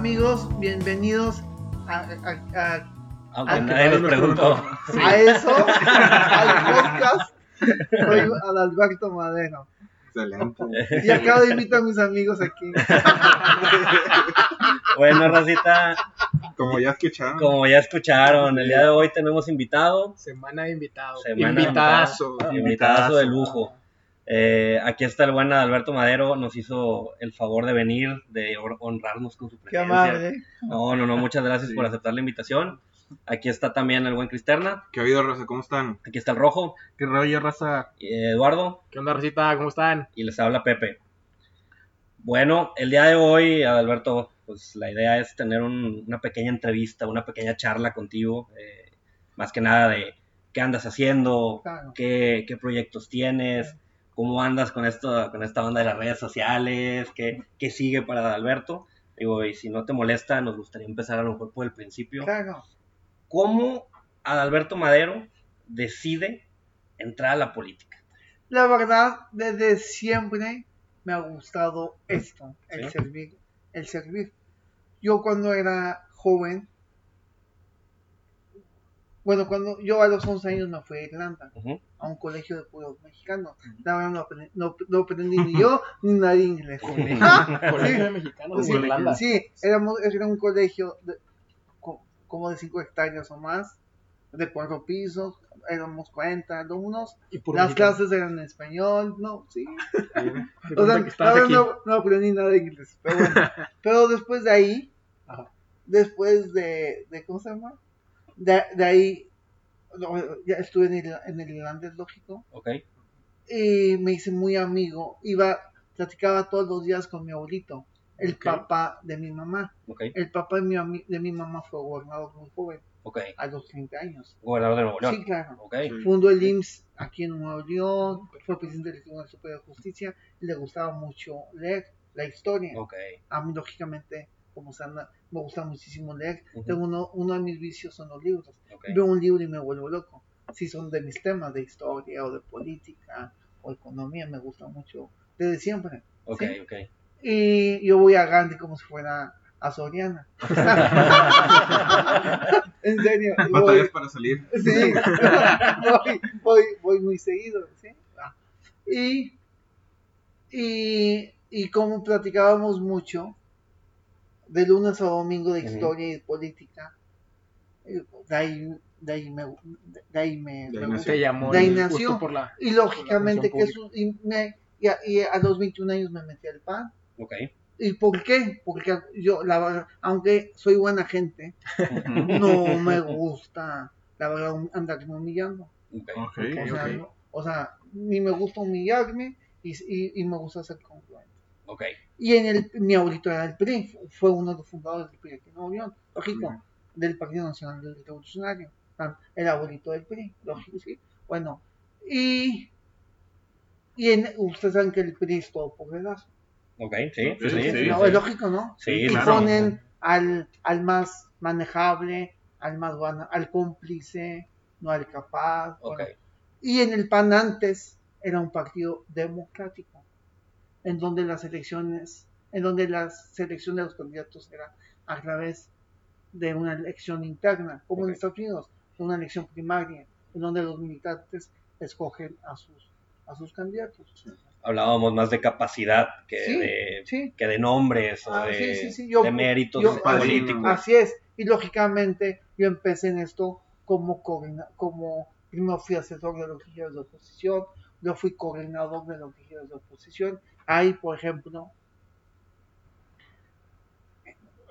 Amigos, bienvenidos a, a- a- Aunque Ah, nadie nos preguntó. a eso, al podcast. Soy Adalberto Madero. Excelente. Y acabo de invitar a mis amigos aquí. Bueno, Racita, Como ya escucharon. como ya escucharon, el día de hoy tenemos invitado, Semana de invitados. Semana Invitazo. invitadazo de lujo. Eh, aquí está el buen Alberto Madero, nos hizo el favor de venir, de honrarnos con su Qué presencia. amable. No, no, no, muchas gracias Sí. por aceptar la invitación. Aquí está también el buen Cristerna, ¿Qué ha habido, Rosa? ¿Cómo están? aquí está el Rojo, ¿Qué rollo, raza? eh, Eduardo ¿Qué onda, Rosita? ¿Cómo están? y les habla Pepe. Bueno, el día de hoy, Adalberto, pues la idea es tener un- una pequeña entrevista, una pequeña charla contigo, eh, más que nada de qué andas haciendo, Claro. qué, qué proyectos tienes, cómo andas con esto, con esta onda de las redes sociales, qué, qué sigue para Adalberto. Digo, y si no te molesta, nos gustaría empezar a lo mejor por el principio. Claro. ¿Cómo Adalberto Madero decide entrar a la política? La verdad, desde siempre me ha gustado esto, el Sí. servir, el servir. Yo cuando era joven, bueno, cuando yo a los 11 años me fui a Irlanda, a un colegio de puros mexicanos. La verdad no aprendí, no, no aprendí ni yo ni nadie inglés. Colegio de Mexicanos Sí, de Irlanda. Sí, éramos, era un colegio de- co- como de 5 hectáreas o más, de cuatro pisos, éramos 40 alumnos, Y puro las mexicano. clases eran en español, no, sí. O sea, no, no, no aprendí nada de inglés, pero bueno. pero después de ahí, Ajá. después de, de ¿cómo se llama? De, de ahí, no, ya estuve en el, en el irlandés, lógico, ¿Ok? y me hice muy amigo, iba, platicaba todos los días con mi abuelito, el papá de mi mamá. ¿Ok? El papá de mi, de mi mamá fue gobernador muy joven, ¿Ok? a los 30 años. Gobernador de Nuevo León. Sí, claro. ¿Ok? Sí. Fundó el IMSS aquí en Nuevo León, fue presidente del Tribunal Superior de Justicia, le gustaba mucho leer la historia. Ok. A mí, lógicamente, como se anda, me gusta muchísimo leer. Tengo uno, uno de mis vicios son los libros. Veo un libro y me vuelvo loco. Si son de mis temas de historia o de política o economía, me gusta mucho desde siempre. Ok, ¿sí? ok. Y yo voy a Gandhi como si fuera a Soriana. en serio. voy- para salir. Sí, voy, voy, voy muy seguido, ¿sí? Ah. Y, y, y como platicábamos mucho, de lunes a domingo de historia y de política, eh, de ahí, de ahí me, de ahí me, De ahí gusta. Se llamó De ahí el nació. gusto por la... Y lógicamente que eso, y, me- y a, y a los 21 años me metí al PAN. Ok. ¿Y por qué? Porque yo, la verdad, aunque soy buena gente, no me gusta, la verdad, andarme humillando. Ok. Ok, O sea, no- o sea, ni me gusta humillarme y, y, y me gusta ser congruente. Ok. Y en el, mi abuelito era el PRI, fu- fue uno de los fundadores del PRI aquí en Nuevo León, lógico, del Partido Nacional Revolucionario, ah, el abuelito del PRI, lógico, sí. Bueno, y, y en, ustedes saben que el PRI es todo por dedazo. Ok, sí, sí, Sí, sí. sí. sí, no, sí. es lógico, ¿no? Sí, y claro. ponen al, al más manejable, al más al cómplice, no al capaz. Ok. bueno. Y en el PAN antes era un partido democrático, en donde las elecciones, en donde la selección de los candidatos era a través de una elección interna, como en Estados Unidos, una elección primaria, en donde los militantes escogen a sus, a sus candidatos. Hablábamos más de capacidad que, Sí, de, sí. que de nombres o Ah, de, sí, yo- méritos yo- políticos. Así es, y lógicamente yo empecé en esto como como primero fui asesor de los de oposición, luego fui coordinador de los de oposición. Ahí, por ejemplo,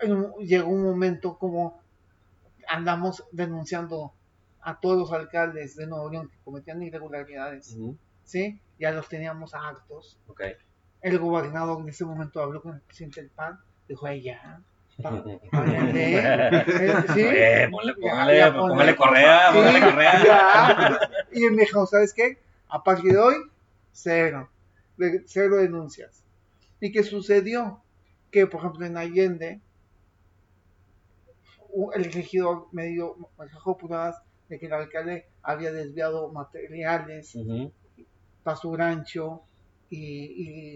en llegó un momento como andamos denunciando a todos los alcaldes de Nuevo León que cometían irregularidades. ¿sí? Ya los teníamos hartos. Ok. El gobernador en ese momento habló con el presidente del PAN, dijo, "Ay, ya, párenle". Eh, ¿sí? Eh, póngale, póngale correa, póngale correa. Y me dijo, ¿sabes qué? A partir de hoy, cero, de- cero denuncias. ¿Y qué sucedió? Que, por ejemplo, en Allende, el regidor me dio, me dejó pruebas de que el alcalde había desviado materiales Ujú. para su rancho y,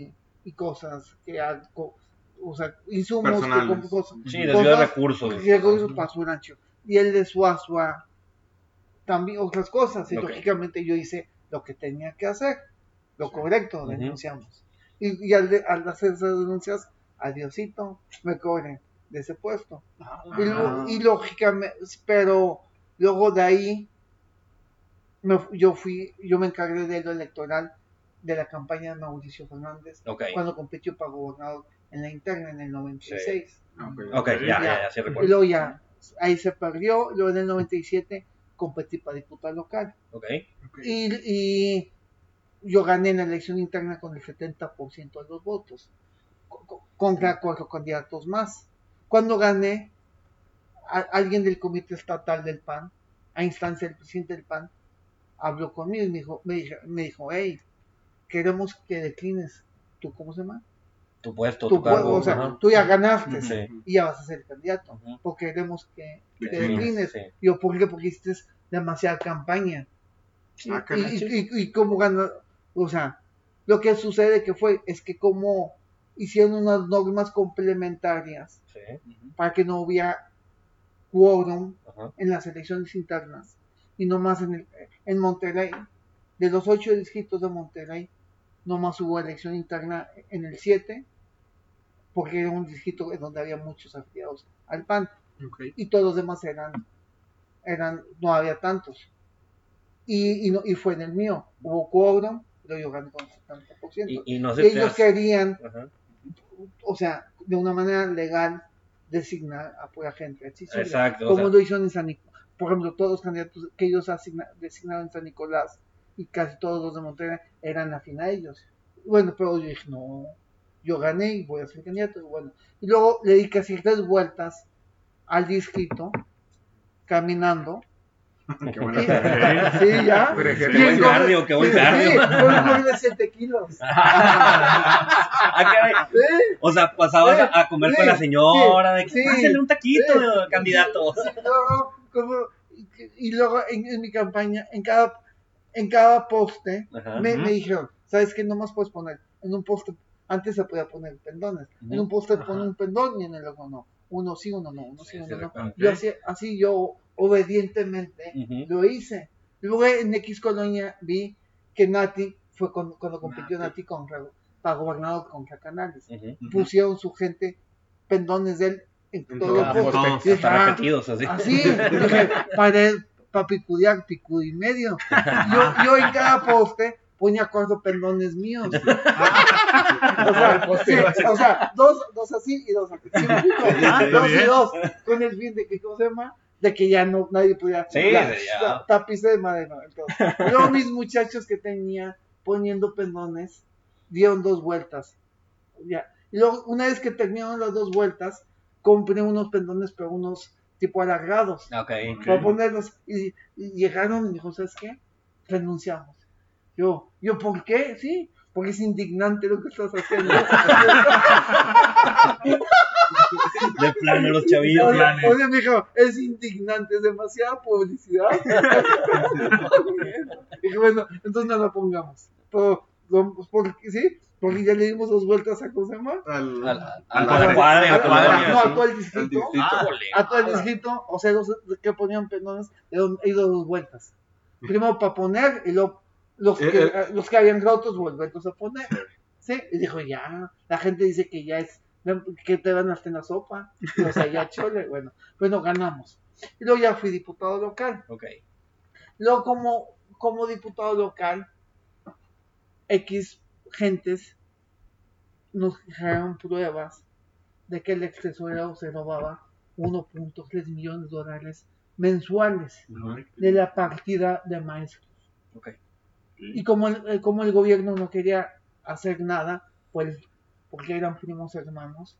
y- y cosas que algo- o sea, insumos que cosas- Sí, desvío de cosas- recursos. recursos para su rancho. Y el de Suazua también otras cosas. Y lógicamente yo hice lo que tenía que hacer, lo correcto, denunciamos. Y, y al, de- al hacer esas denuncias, adiosito, me corren de ese puesto. Y, lo- y lógicamente, pero luego de ahí, me yo fui, yo me encargué de lo electoral de la campaña de Mauricio Fernández Ok, cuando compitió para gobernador en la interna en el 96. Ok. ok, ya, ya, ya, sí Y recuerdo. luego ya, ahí se perdió, luego en el 97 competí para diputado local. Y, y yo gané en la elección interna con el 70% de los votos, co- co- contra cuatro candidatos más. Cuando gané, a- alguien del comité estatal del PAN, a instancia del presidente del PAN, habló conmigo y me dijo, me dijo, me dijo hey, queremos que declines tu, ¿cómo se llama? tu puesto, Tu, tu cargo. o sea, ajá. tú ya ganaste Sí. y ya vas a ser candidato, porque queremos que, que Declines, declines. sí. Yo, ¿por qué? Porque hiciste demasiada campaña. Ah, y, y, y, y cómo ganó, o sea, lo que sucede que fue, es que como hicieron unas normas complementarias Sí, para que no hubiera quórum ajá. en las elecciones internas y no más en, el, en Monterrey, de los ocho distritos de Monterrey, no más hubo elección interna en el 7, porque era un distrito en donde había muchos afiliados al PAN y todos los demás eran, eran no había tantos. Y, y, no, y fue en el mío, hubo quórum, yo gané con el 70%. Y, y no se ellos hace- querían, Ajá. o sea, de una manera legal, designar a pura gente. accesible, Exacto, o Como sea- lo hicieron en San Nicolás. Por ejemplo, todos los candidatos que ellos designaron en San Nicolás y casi todos los de Monterrey eran afín a ellos. Bueno, pero yo dije, no, yo gané y voy a ser candidato. Bueno, y luego le di casi tres vueltas al distrito, caminando. Qué buena Sí, ya. Pero Sí, Qué buen cardio, qué buen sí, cardio. Sí, de 7 kilos. Ah. O sea, pasabas a, a comer con la señora, de que sí, "Pásale un taquito, sí. candidato. Luego, como- y, luego en, en mi campaña, en cada, en cada poste, Ajá. me, dijeron, ¿sabes qué? No más puedes poner en un poste, antes se podía poner pendones, en un poste Ajá. pone un pendón y en el otro no, uno sí, uno no, uno sí, uno no. Yo así, así yo obedientemente lo hice. Luego en X Colonia vi que Nati fue con- cuando compitió Nati, contra, para gobernador contra Canales. Pusieron su gente pendones de él en, En todo el poste. todos. Y dije, Hasta "Ah, repetidos, así. Así, dije, para, para picudear, picudo y medio. Yo, yo en cada poste ponía cuatro pendones míos. o, sea, sí, o sea, dos, dos así y dos aquí. Ah, dos y dos, con el fin de que, ¿cómo se llama? De que ya no, nadie pudiera. Sí, la- de madera. Entonces, luego mis muchachos que tenía poniendo pendones dieron dos vueltas. Ya. Y luego, una vez que terminaron las dos vueltas, compré unos pendones, pero unos tipo alargados Ok. para ponerlos. Y, y llegaron y me dijo, ¿sabes qué? Renunciamos. Yo, yo, ¿por qué? Sí, porque es indignante lo que estás haciendo. De plano los chavillos. o, sea, o sea, me dijo, es indignante, es demasiada publicidad. Dije, bueno, entonces no la pongamos. Pero, lo- porque, ¿sí? Porque ya le dimos dos vueltas a, ¿cómo se llama? Al, Al, al- la- al No, a todo el al distrito. a todo el distrito, o sea, los que ponían pendones, he ido dos vueltas. Primero para poner y luego los Eh, que, eh. los que habían rotos volverlos a poner. ¿Sí? Y dijo, ya, la gente dice que ya es, que te dan hasta en la sopa. O sea, ya chole, bueno, bueno, ganamos. Y luego ya fui diputado local. Ok. Luego como, como diputado local, X gentes nos dejaron pruebas de que el ex tesorero se robaba 1.3 millones de dólares mensuales de la partida de maestros. Y como el, eh, como el gobierno no quería hacer nada, pues porque eran primos hermanos,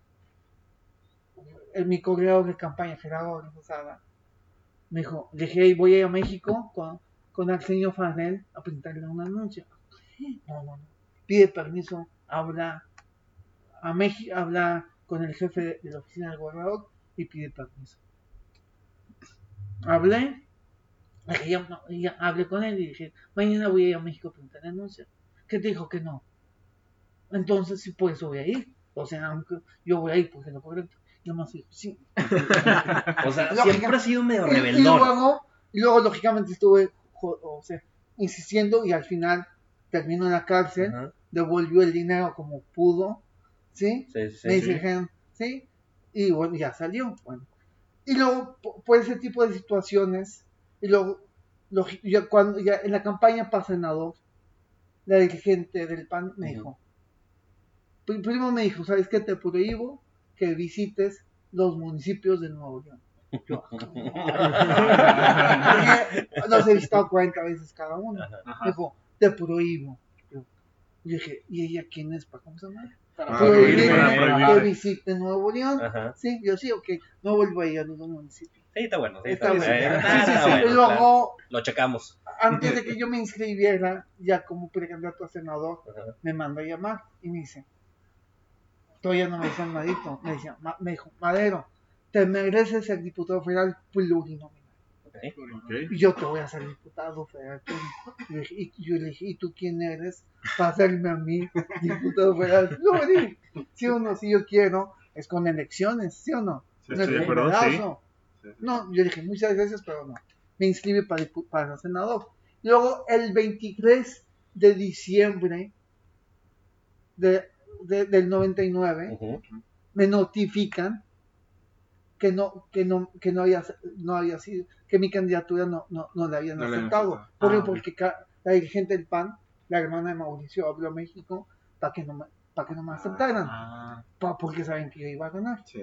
el, mi coordinador de campaña, Gerardo Rosada, me dijo, dije, "Hey, voy a ir a México con, con Arsenio Farrell a pintarle un anuncio. No, no, no. Pide permiso, habla a México, habla con el jefe de, la oficina del gobernador y pide permiso. Hablé, ya, ya hablé con él y dije, mañana voy a ir a México a pintar el anuncio. ¿Qué te dijo que no? Entonces, sí, por eso voy a ir. O sea, aunque yo voy a ir porque lo correcto. Yo más digo, sí. O sea, Lógica- siempre ha sido medio Y, y rebeldón. luego, y luego, lógicamente, estuve o sea, insistiendo y al final terminó en la cárcel, devolvió el dinero como pudo, ¿sí? Sí, sí, me sí. dijeron, ¿sí? Y bueno, ya salió. Bueno. Y luego, po- por ese tipo de situaciones, y luego, ya cuando ya en la campaña para senador, la dirigente del PAN me dijo, pri- primero me dijo, ¿sabes qué? Te prohíbo que visites los municipios de Nuevo León. Yo, Dije, los he visitado 40 veces cada uno. Ajá. Dijo, te prohíbo. Yo, yo dije, ¿y ella quién es? ¿Para cómo se llama? Para Ah, Prohibirme que visite Nuevo León. Ajá. Sí, yo sí, ok. No vuelvo a ir a los municipios. Sí, está bueno. Sí, Está bueno. Sí, Está- sí, está sí. bueno, Y luego, claro. Lo checamos. antes de que yo me inscribiera ya como precandidato a senador, me mandó a llamar y me dice, todavía no me dicen nadito, me, decía, "Ma- me dijo, Madero, te mereces ser diputado federal plurinominal. Ok. Ok. Y yo te voy a ser diputado federal. plurinominal". Y, yo le dije, ¿y tú quién eres para hacerme a mí diputado federal? No, le dije, sí o no, si yo quiero, es con elecciones, ¿sí o no? Sí, No es estoy de de acuerdo, sí. Sí. No, yo dije, muchas gracias, pero no. Me inscribí para, dipu- para senador. Luego, el 23 de diciembre de, de- del 99, Ujú. me notifican que no, que no, que no había, no había sido, que mi candidatura no, no, no la habían No habían aceptado. aceptado. ¿Por qué? Ah, ok. porque la dirigente del PAN, la hermana de Mauricio, habló a México para que no me, para que no me aceptaran, Ah, porque saben que yo iba a ganar. sí.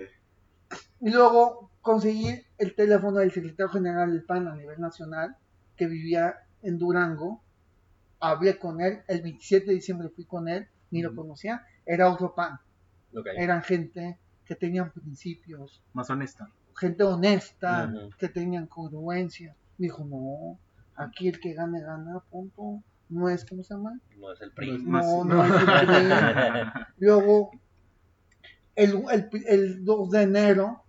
Y luego conseguí el teléfono del secretario general del PAN a nivel nacional, que vivía en Durango. Hablé con él, el 27 de diciembre fui con él, ni lo conocía. Era otro PAN. Ok. Eran gente que tenían principios, Más honesta. gente honesta, que tenían congruencia. Me dijo, no, aquí el que gane, gana, punto. No es, ¿cómo se llama? No es el PRI. No, no es el PRI. Luego, el, el, el 2 de enero,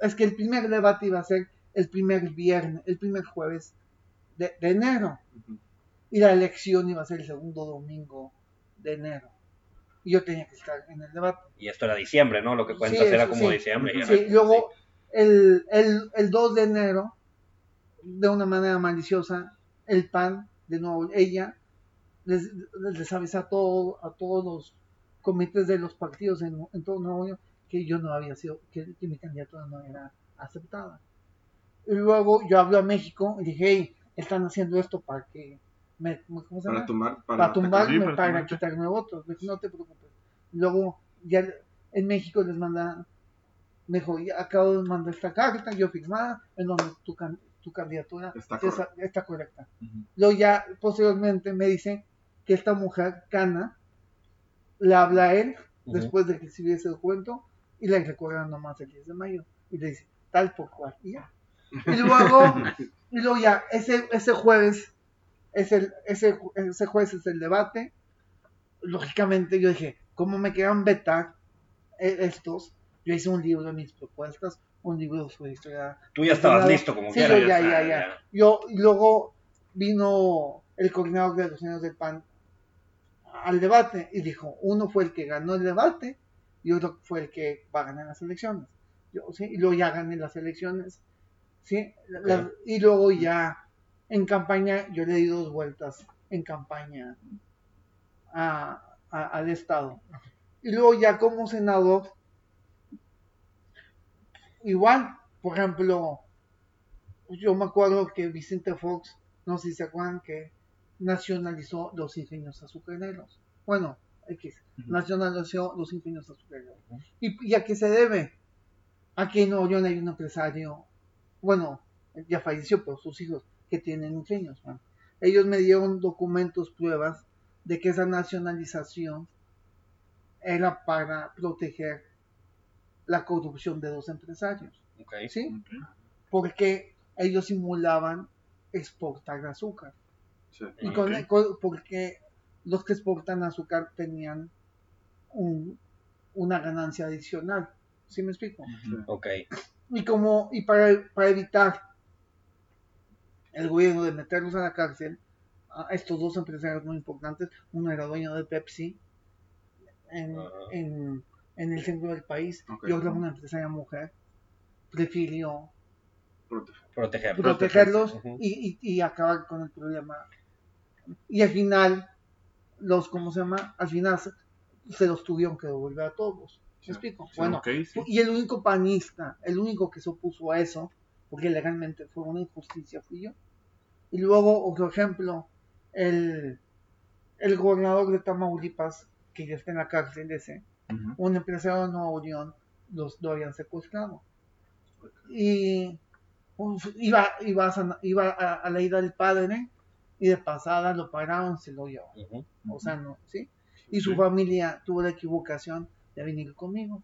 es que el primer debate iba a ser el primer viernes, el primer jueves de, de enero. Y la elección iba a ser el segundo domingo de enero. Y yo tenía que estar en el debate. Y esto era diciembre, ¿no? Lo que cuentas Sí, era como sí. diciembre. Sí, luego, el, el, el 2 de enero, de una manera maliciosa, el PAN, de nuevo, ella, les, les avisa a, todo, a todos los comités de los partidos en, en todo Nuevo León que yo no había sido, que, que mi candidatura no era aceptada. Y luego yo hablo a México y dije, hey, están haciendo esto para que me, ¿cómo se llama? Para tumbar, para, para tumbarme, sí, para, quitarme votos. Dije, no te preocupes. Luego, ya en México les manda, me dijo, ya acabo de mandar esta carta, yo firmada, en donde tu, can- tu candidatura Está correcta. está correcta. Luego ya posteriormente me dice que esta mujer, Cana, le habla a él después de recibir ese documento y le recuerda nomás el 10 de mayo y le dice tal por cual y ya. Y luego, y luego ya, ese, ese jueves, es el, ese, ese jueves es el debate. Lógicamente yo dije, ¿cómo me querían vetar eh, estos? Yo hice un libro de mis propuestas, un libro sobre historia Tú ya estabas listo como Sí, yo ya, ya, ya. Yo, y luego vino el coordinador de los señores del PAN al debate y dijo, uno fue el que ganó el debate y otro fue el que va a ganar las elecciones. Yo, ¿sí? Y luego ya gané las elecciones. ¿sí? La- y luego ya en campaña, yo le di dos vueltas en campaña a- a- al Estado. Y luego ya como senador, igual, por ejemplo, yo me acuerdo que Vicente Fox, no sé si se acuerdan que nacionalizó los ingenios azucareros. Bueno, X, nacionalizó los ingenios azucareros. ¿Y, y a qué se debe? Aquí en Nuevo León hay un empresario, bueno, ya falleció, pero sus hijos que tienen ingenios. Ellos me dieron documentos, pruebas de que esa nacionalización era para proteger la corrupción de dos empresarios. ¿Sí? Porque ellos simulaban exportar azúcar. Sí. Y con, con- porque los que exportan azúcar tenían un- una ganancia adicional. ¿Sí me explico? Ok. Y como, y para, para evitar el gobierno de meterlos a la cárcel, a estos dos empresarios muy importantes, uno era dueño de Pepsi en, en, en el centro del país Ok. y otra una empresaria mujer prefirió Proteger. Proteger. protegerlos Ujú. y, y- y acabar con el problema. Y al final, los, ¿cómo se llama? Al final se, se los tuvieron que devolver a todos. ¿Me explico? Sí, bueno, sí. y el único panista, el único que se opuso a eso, porque legalmente fue una injusticia, fui yo. Y luego, otro ejemplo, el, el gobernador de Tamaulipas, que ya está en la cárcel ese, Ujú. un empresario de Nuevo León, los lo habían secuestrado. Y pues, iba, iba, a, iba a, a la ida del padre y de pasada lo pararon, se lo llevaron. O sea, no, ¿sí? Y su Sí. familia tuvo la equivocación de venir conmigo.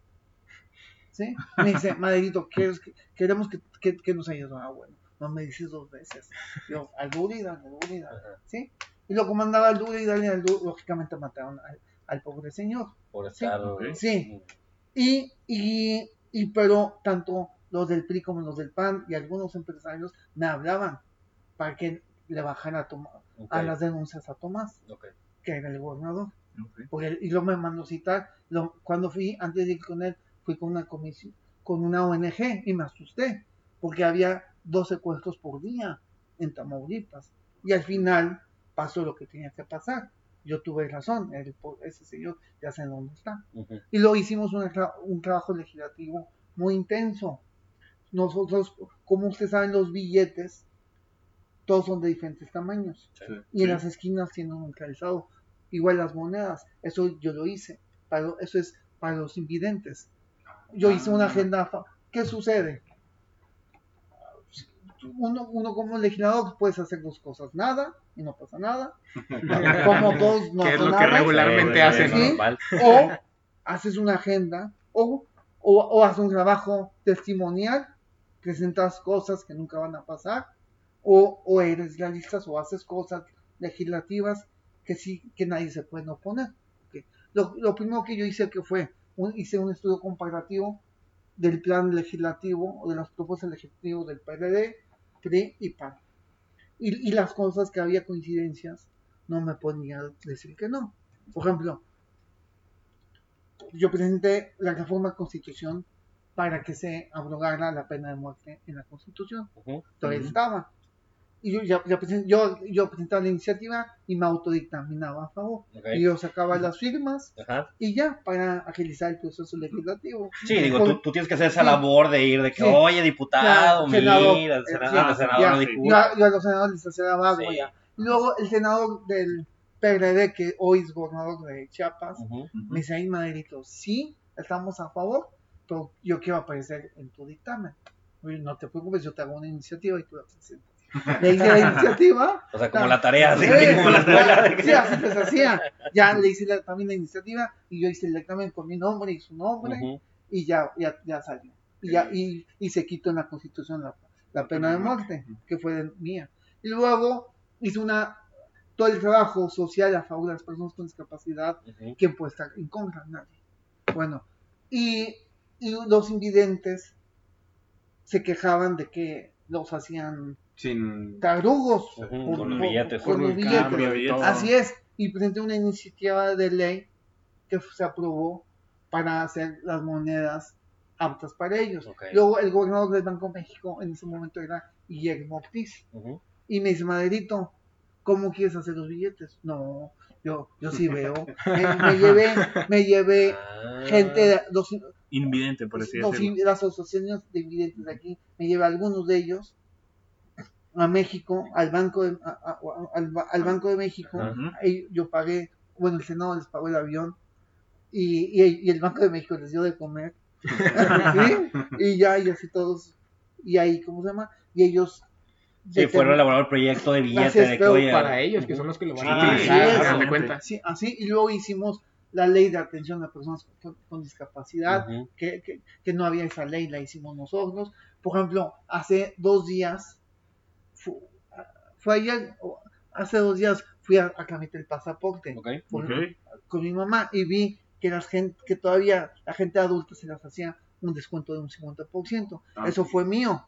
¿Sí? Me dice, Maderito, ¿quieres que- queremos que, que, que nos ayudes. Ah, bueno, no me dices dos veces. Yo, al Duri, dale, al Duri, dale, Ajá. ¿sí? Y lo comandaba al Duri, dale, al Duri. Lógicamente mataron al, al pobre señor. Por Sí. estar. Ok. Sí. Y, y, y pero tanto los del PRI como los del PAN y algunos empresarios me hablaban para que le bajara a, a las denuncias a Tomás, que era el gobernador. Porque, y luego me mandó citar, lo- cuando fui, antes de ir con él, fui con una comisión, con una ONG y me asusté, porque había dos secuestros por día en Tamaulipas. Y al final pasó lo que tenía que pasar. Yo tuve razón, el ese señor ya sé dónde está. Y luego hicimos tra- un trabajo legislativo muy intenso. Nosotros, como ustedes saben, los billetes, todos son de diferentes tamaños Sí. y en las esquinas tienen un calzado. Igual las monedas, eso yo lo hice, para, eso es para los invidentes. Yo hice una Ah. agenda, ¿qué sucede? Uno, uno como legislador puedes hacer dos cosas, nada y no pasa nada, como todos no ¿Qué es lo que regularmente hacen? o haces una agenda o, o, o haces un trabajo testimonial, presentas cosas que nunca van a pasar, o, o eres realistas o haces cosas legislativas que sí que nadie se puede oponer. Lo, lo primero que yo hice que fue un- hice un estudio comparativo del plan legislativo o de las propuestas legislativas del PRD, PRI y PAN. Y, y las cosas que había coincidencias, no me ponía a decir que no. Por ejemplo, yo presenté la reforma constitución para que se abrogara la pena de muerte en la constitución. Todavía estaba. Y yo, ya, ya yo, yo presentaba la iniciativa y me autodictaminaba a favor. Y yo sacaba las firmas Ajá. y ya para agilizar el proceso legislativo. Sí, digo, tú, tú tienes que hacer esa Sí. labor de ir de que, Sí. oye, diputado, Ya, senador, mira, eh, senador, sí, senador, ya, no yo, discute. a, yo a los senadores les Sí. ya. Luego el senador del PRD, que hoy es gobernador de Chiapas, me dice ahí, Maderito, sí, estamos a favor, pero yo quiero aparecer en tu dictamen. No te preocupes, yo te hago una iniciativa y tú la presentas. Le hice la iniciativa. O sea, como la tarea, así, Sí, como la escuela. de que- Sí, así pues hacía. Ya le hice la- también la iniciativa y yo hice el dictamen con mi nombre y su nombre y ya, ya, ya salió. Y, ya, y, y se quitó en la constitución la, la pena de muerte, que fue de- mía. Y luego hice una, todo el trabajo social a favor de las personas con discapacidad. ¿quién puede estar en contra? Nadie. Bueno, y, y los invidentes se quejaban de que los hacían Sin. tarugos por- con los billetes. con Por los el billetes. cambio. Así es, y presenté una iniciativa de ley que se aprobó para hacer las monedas aptas para ellos. Luego el gobernador del Banco de México en ese momento era Guillermo Ortiz. Y me dice, Maderito, ¿cómo quieres hacer los billetes? No, yo, yo sí veo. Me, me llevé, me llevé Ah. gente, de- los, Invidente, por así decirlo. las asociaciones de invidentes de aquí, me llevé a algunos de ellos a México, al Banco de, a- a- al, ba- al Banco de México. Ahí yo pagué, bueno, el Senado les pagó el avión y, y, y el Banco de México les dio de comer. ¿Sí? Y ya, y así todos, y ahí, ¿cómo se llama? Y ellos... Sí, fueron a elaborar el proyecto de billete de que, Para ellos, que son los que lo van Sí, a utilizar, cuenta. Sí, así, y luego hicimos la ley de atención a personas con, con discapacidad, que, que no había esa ley, la hicimos nosotros. Por ejemplo, hace dos días, fu- fue ayer, hace dos días fui a, a tramitar el pasaporte con mi mamá y vi que, la gente, que todavía la gente adulta se las hacía un descuento de un 50%. Ah. Eso fue mío.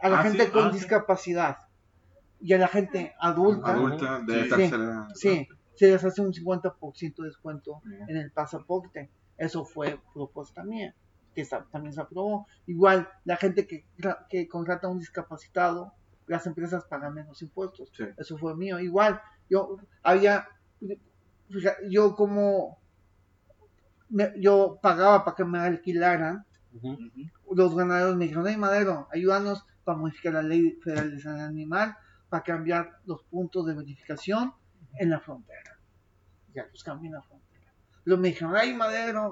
A la Ah, gente sí, con ah, sí. discapacidad y a la gente adulta, Adulta de Sí. tercera. sí, se les hace un 50% de descuento en el pasaporte. Eso fue propuesta mía, que también se aprobó. Igual, la gente que, que contrata a un discapacitado, las empresas pagan menos impuestos. Sí. Eso fue mío. Igual, yo había, yo como, me- yo pagaba para que me alquilaran los ganaderos me dijeron, hey Madero, ayúdanos para modificar la ley federal de sanidad animal, para cambiar los puntos de verificación en la frontera. Ya los cambié en la frontera. Luego me dijeron, ay Madero,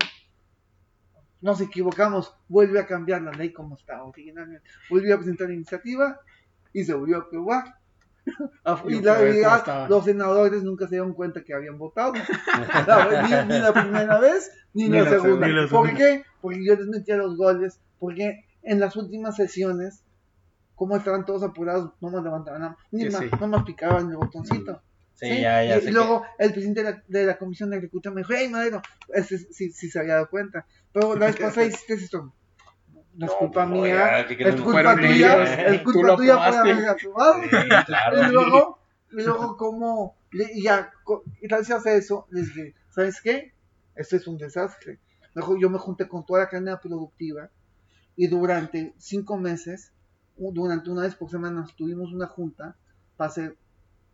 nos equivocamos, vuelve a cambiar la ley como estaba originalmente. Volví a presentar la iniciativa y se volvió a aprobar. Y Y la otra vez, ¿cómo realidad, estaba? los senadores nunca se dieron cuenta que habían votado. La- ni, ni la primera vez ni, Ni la, la segunda. segunda. Ni la ¿Por segunda. qué? Porque yo les metía los goles. Porque en las últimas sesiones, como estaban todos apurados, no más levantaban la ni Sí, más, sí. no más picaban el botoncito. Sí, ¿sí? ya, ya y, y luego el presidente de la, de la Comisión de Agricultura me dijo, hey Madero, ese sí, sí se había dado cuenta. Pero la vez pasada hiciste esto. No es culpa no, mía, ya, ¿qué es culpa tuya, ellos, es culpa tuya por haber claro. Y luego, y luego como, y ya, gracias a eso, les dije, ¿sabes qué? Esto es un desastre. Luego yo me junté con toda la cadena productiva y durante cinco meses, durante una vez por semana, tuvimos una junta para hacer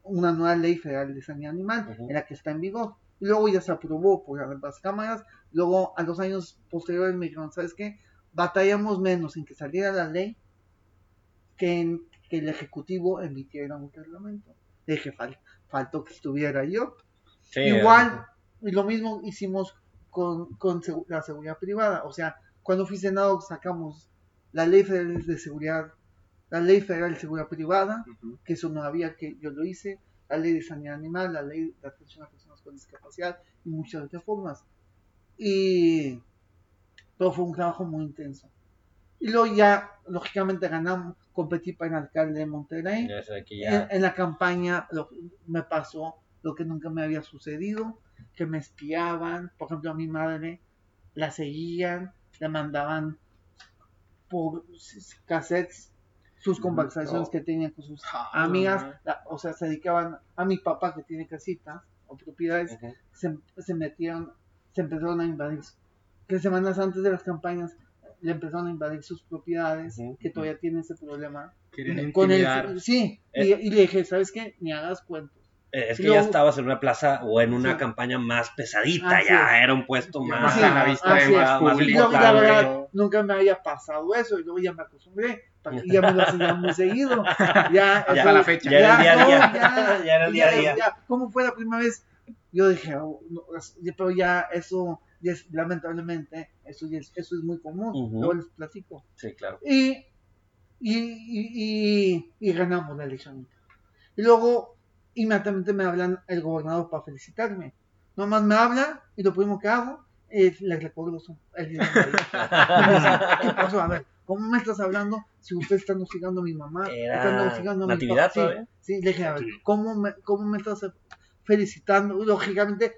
una nueva ley federal de sanidad animal, en la que está en vigor. Y luego ya se aprobó por ambas cámaras. Luego, a los años posteriores, me dijeron, ¿sabes qué? Batallamos menos en que saliera la ley que en que el Ejecutivo emitiera un reglamento. Le dije, "Fal- faltó que estuviera yo. Sí, Igual, y lo mismo hicimos con, la seguridad privada. O sea, cuando fui senado sacamos la ley federal de seguridad, la ley federal de seguridad privada, que eso no había que yo lo hice, la ley de sanidad animal, la ley de atención a personas con discapacidad y muchas otras formas. Y todo fue un trabajo muy intenso. Y luego ya, lógicamente, ganamos, competí para el alcalde de Monterrey. Ya En, la campaña lo- me pasó lo que nunca me había sucedido, que me espiaban, por ejemplo a mi madre la seguían, le mandaban por cassettes sus conversaciones que tenían con sus Ah, amigas, no. la- o sea, se dedicaban a mi papá que tiene casitas o propiedades, se, se metieron, se empezaron a invadir, tres semanas antes de las campañas le empezaron a invadir sus propiedades, Ujú. que todavía tiene ese problema Querían con el sí y, Eh. y le dije sabes qué ni hagas cuentos Eh, Es que Luego- ya estabas en una plaza o en una Sí. campaña más pesadita, Así ya es. era un puesto Ya más, Sí, a la vista de más público. la verdad nunca me había pasado eso y luego ya me acostumbré y ya me lo hacía muy seguido ya Hasta eso- la fecha. Ya era el día a no, día. ya, Ya era el día a día. ya. ¿cómo fue la primera vez? yo dije oh, no, pero ya eso ya es, lamentablemente eso es, eso es muy común Ujú. luego les platico Sí, claro. y, y, y, y- y ganamos la elección. Y luego inmediatamente me hablan el gobernador para felicitarme. Nomás me habla y lo primero que hago es le recuerdo su- el. Y ¿Qué pasó? A ver, ¿cómo me estás hablando si usted está hostigando a mi mamá? Era está hostigando a mi papá? Sí. Sí, le dije, a ver. ¿cómo me, ¿cómo me estás felicitando? Y, Lógicamente,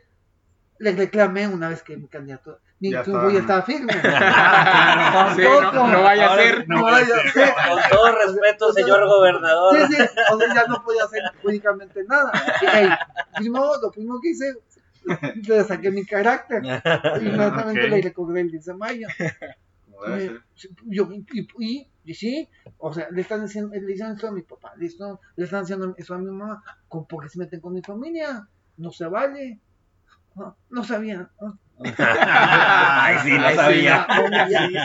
le reclamé una vez que mi candidato, mi Ya triunfo ya estaba. firme. Claro, sí, no, no vaya a ser. No vaya a ser. Con todo respeto, señor gobernador. Sí, sí, o sea, ya no podía hacer únicamente nada. Y, hey, primero, lo primero que hice, le saqué mi carácter. Inmediatamente Ok. le recordé el 10 de mayo. Yo, y, y, y sí, o sea, le están diciendo, le dicen esto a mi papá, le están, le están haciendo eso a mi mamá, ¿Cómo- ¿por qué se meten con mi familia? No se vale. No, no sabía. Ay, sí, no Ay, sabía.